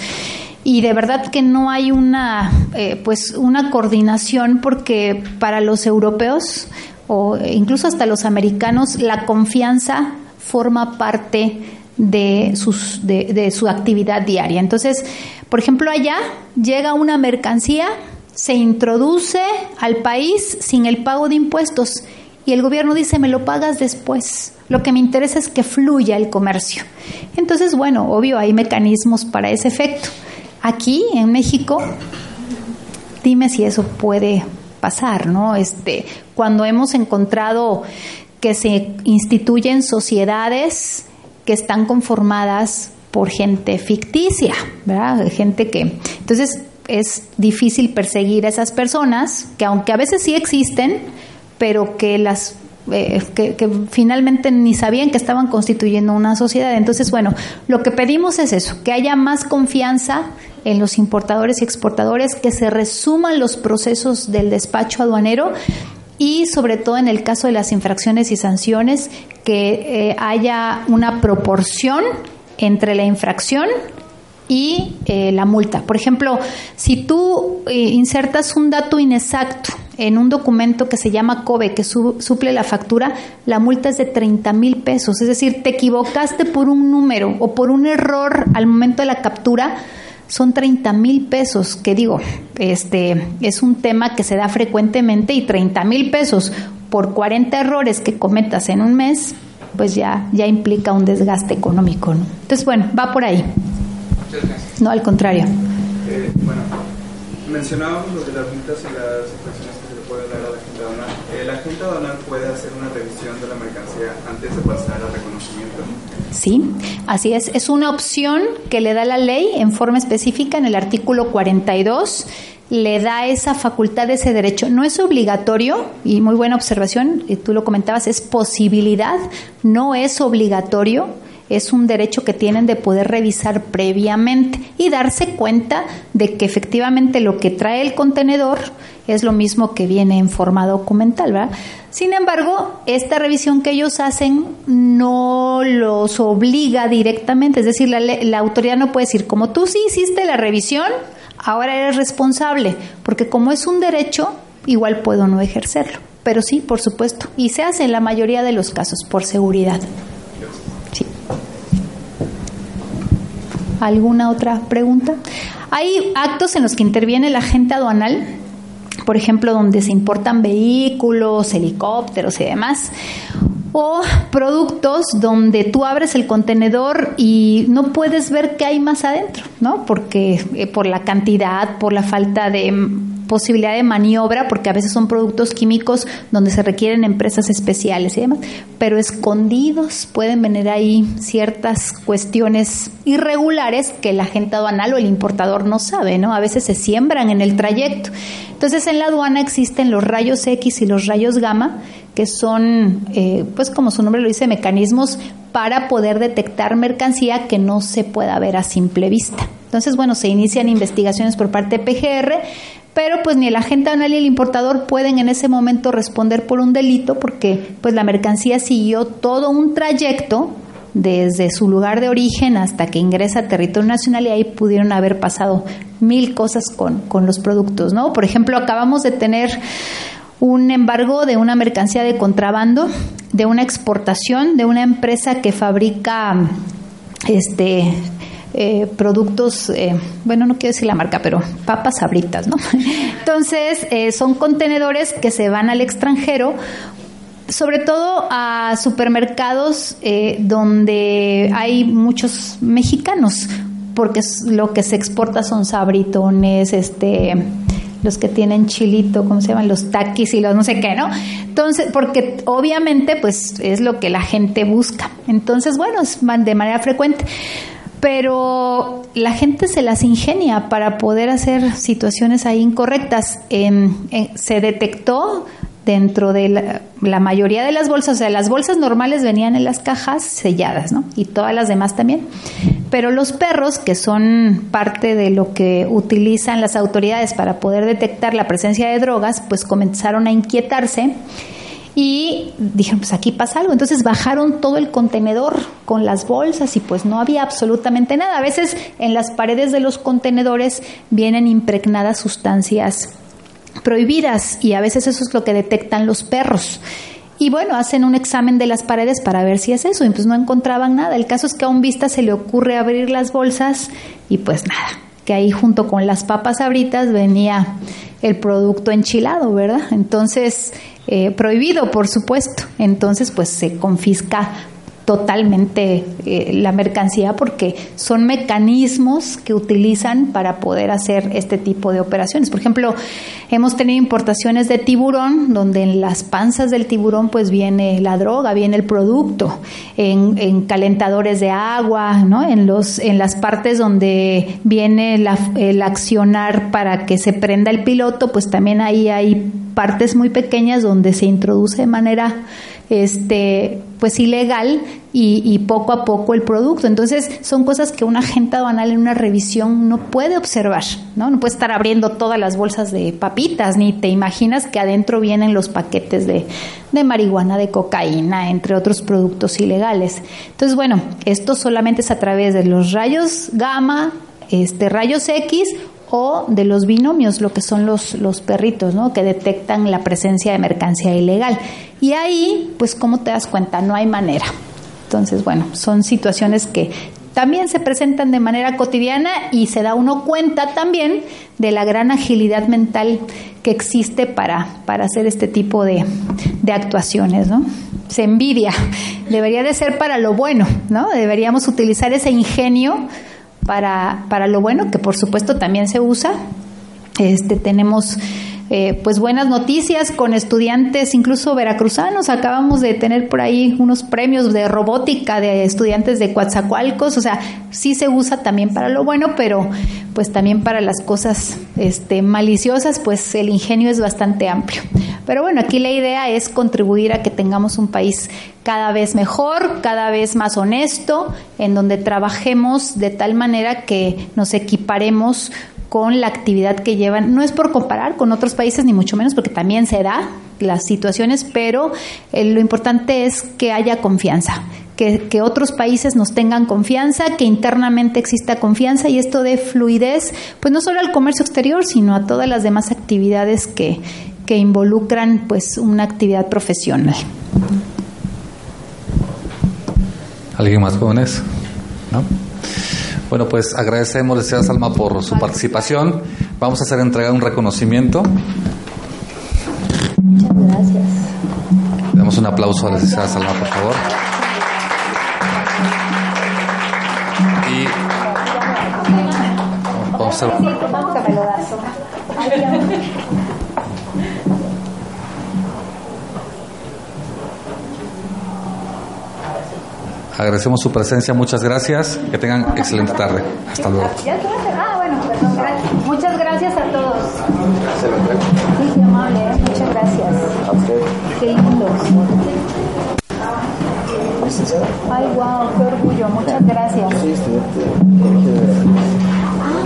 y de verdad que no hay una eh, pues una coordinación porque para los europeos o incluso hasta los americanos la confianza forma parte de, sus, de, su actividad diaria. Entonces, por ejemplo, allá llega una mercancía, se introduce al país sin el pago de impuestos y el gobierno dice, me lo pagas después. Lo que me interesa es que fluya el comercio. Entonces, bueno, obvio, hay mecanismos para ese efecto. Aquí, en México, dime si eso puede pasar, ¿no? Este, cuando hemos encontrado que se instituyen sociedades que están conformadas por gente ficticia, ¿verdad? Gente que... Entonces es difícil perseguir a esas personas, que aunque a veces sí existen, pero que las eh, que, que, finalmente ni sabían que estaban constituyendo una sociedad. Entonces, bueno, lo que pedimos es eso, que haya más confianza en los importadores y exportadores, que se resuman los procesos del despacho aduanero y sobre todo en el caso de las infracciones y sanciones, que eh, haya una proporción entre la infracción y eh, la multa. Por ejemplo, si tú eh, insertas un dato inexacto en un documento que se llama COBE, que suple la factura, la multa es de 30 mil pesos. Es decir, te equivocaste por un número o por un error al momento de la captura, son 30 mil pesos, que digo, este es un tema que se da frecuentemente y 30 mil pesos por 40 errores que cometas en un mes, pues ya, ya implica un desgaste económico. ¿no? Entonces, bueno, va por ahí. No, al contrario. Eh, bueno, mencionábamos lo de las multas y las infracciones que se le puede dar a la agente aduanal. ¿El agente aduanal puede hacer una revisión de la mercancía antes de pasar al reconocimiento? Sí, así es. Es una opción que le da la ley en forma específica en el artículo 42 le da esa facultad, ese derecho. No es obligatorio, y muy buena observación, tú lo comentabas, es posibilidad, no es obligatorio es un derecho que tienen de poder revisar previamente y darse cuenta de que efectivamente lo que trae el contenedor es lo mismo que viene en forma documental, ¿verdad? Sin embargo, esta revisión que ellos hacen no los obliga directamente, es decir, la, la autoridad no puede decir, como tú sí hiciste la revisión, ahora eres responsable, porque como es un derecho, igual puedo no ejercerlo. Pero sí, por supuesto, y se hace en la mayoría de los casos por seguridad. ¿Alguna otra pregunta? Hay actos en los que interviene la agente aduanal, por ejemplo, donde se importan vehículos, helicópteros y demás, o productos donde tú abres el contenedor y no puedes ver qué hay más adentro, ¿no? Porque eh, por la cantidad, por la falta de posibilidad de maniobra, porque a veces son productos químicos donde se requieren empresas especiales y demás, pero escondidos pueden venir ahí ciertas cuestiones irregulares que la agente aduanal o el importador no sabe, ¿no? A veces se siembran en el trayecto. Entonces en la aduana existen los rayos X y los rayos gamma, que son, eh, pues como su nombre lo dice, mecanismos para poder detectar mercancía que no se pueda ver a simple vista. Entonces, bueno, se inician investigaciones por parte de PGR, pero pues ni el agente aduanal ni el importador pueden en ese momento responder por un delito porque pues la mercancía siguió todo un trayecto desde su lugar de origen hasta que ingresa a territorio nacional y ahí pudieron haber pasado mil cosas con, con los productos, ¿no? Por ejemplo, acabamos de tener un embargo de una mercancía de contrabando, de una exportación de una empresa que fabrica este eh, productos, eh, bueno, no quiero decir la marca, pero papas sabritas, ¿no? Entonces, eh, son contenedores que se van al extranjero sobre todo a supermercados donde hay muchos mexicanos, porque lo que se exporta son sabritones, este los que tienen chilito, ¿cómo se llaman? Los taquis y los no sé qué, ¿no? Entonces, porque obviamente pues es lo que la gente busca. Entonces, bueno, es de manera frecuente pero la gente se las ingenia para poder hacer situaciones ahí incorrectas. se detectó dentro de la, mayoría de las bolsas, o sea, las bolsas normales venían en las cajas selladas, ¿no? Y todas las demás también. Pero los perros, que son parte de lo que utilizan las autoridades para poder detectar la presencia de drogas, pues comenzaron a inquietarse y dijeron, pues aquí pasa algo. Entonces bajaron todo el contenedor con las bolsas y pues no había absolutamente nada. A veces en las paredes de los contenedores vienen impregnadas sustancias prohibidas y a veces eso es lo que detectan los perros. Y bueno, hacen un examen de las paredes para ver si es eso y pues no encontraban nada. El caso es que a un vista se le ocurre abrir las bolsas y pues nada, que ahí junto con las papas abritas venía el producto enchilado, ¿verdad? Entonces, eh, prohibido, por supuesto. Entonces, pues se confisca totalmente eh, la mercancía porque son mecanismos que utilizan para poder hacer este tipo de operaciones. Por ejemplo, hemos tenido importaciones de tiburón donde en las panzas del tiburón pues viene la droga, viene el producto, en, calentadores de agua, ¿no? en, los, en las partes donde viene el accionar para que se prenda el piloto, pues también ahí hay partes muy pequeñas donde se introduce de manera este pues ilegal y, poco a poco el producto. Entonces son cosas que un agente aduanal en una revisión no puede observar, ¿no? No puede estar abriendo todas las bolsas de papitas, ni te imaginas que adentro vienen los paquetes de, de marihuana, de cocaína, entre otros productos ilegales. Entonces, bueno, esto solamente es a través de los rayos gamma, este, rayos X de los binomios, lo que son los, los perritos, ¿no? que detectan la presencia de mercancía ilegal. Y ahí, pues, ¿cómo te das cuenta? No hay manera. Entonces, bueno, son situaciones que también se presentan de manera cotidiana y se da uno cuenta también de la gran agilidad mental que existe para, para hacer este tipo de, de actuaciones, ¿no? Se envidia, debería de ser para lo bueno, ¿no? Deberíamos utilizar ese ingenio para, para lo bueno, que por supuesto también se usa. Este, tenemos eh, pues buenas noticias con estudiantes, incluso veracruzanos. Acabamos de tener por ahí unos premios de robótica de estudiantes de Coatzacoalcos. O sea, sí se usa también para lo bueno, pero pues también para las cosas este, maliciosas, pues el ingenio es bastante amplio. Pero bueno, aquí la idea es contribuir a que tengamos un país cada vez mejor, cada vez más honesto, en donde trabajemos de tal manera que nos equiparemos con la actividad que llevan. No es por comparar con otros países, ni mucho menos, porque también se da las situaciones, pero eh, lo importante es que haya confianza, que, que, otros países nos tengan confianza, que internamente exista confianza y esto de fluidez, pues no solo al comercio exterior, sino a todas las demás actividades que, que involucran pues una actividad profesional. ¿Alguien más jóvenes? ¿No? Bueno, pues agradecemos, licenciada Salma, por su participación. Vamos a hacer entrega un reconocimiento. Muchas gracias. Damos un aplauso a la licenciada Salma, por favor. Y vamos a Agradecemos su presencia, muchas gracias. Que tengan excelente tarde. Hasta luego. Ah, gracias. Muchas gracias a todos. Sí, qué amable, ¿eh? muchas gracias. Qué lindo. Ay, wow, qué orgullo, muchas gracias. Sí, estudiante. Ah,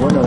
bueno,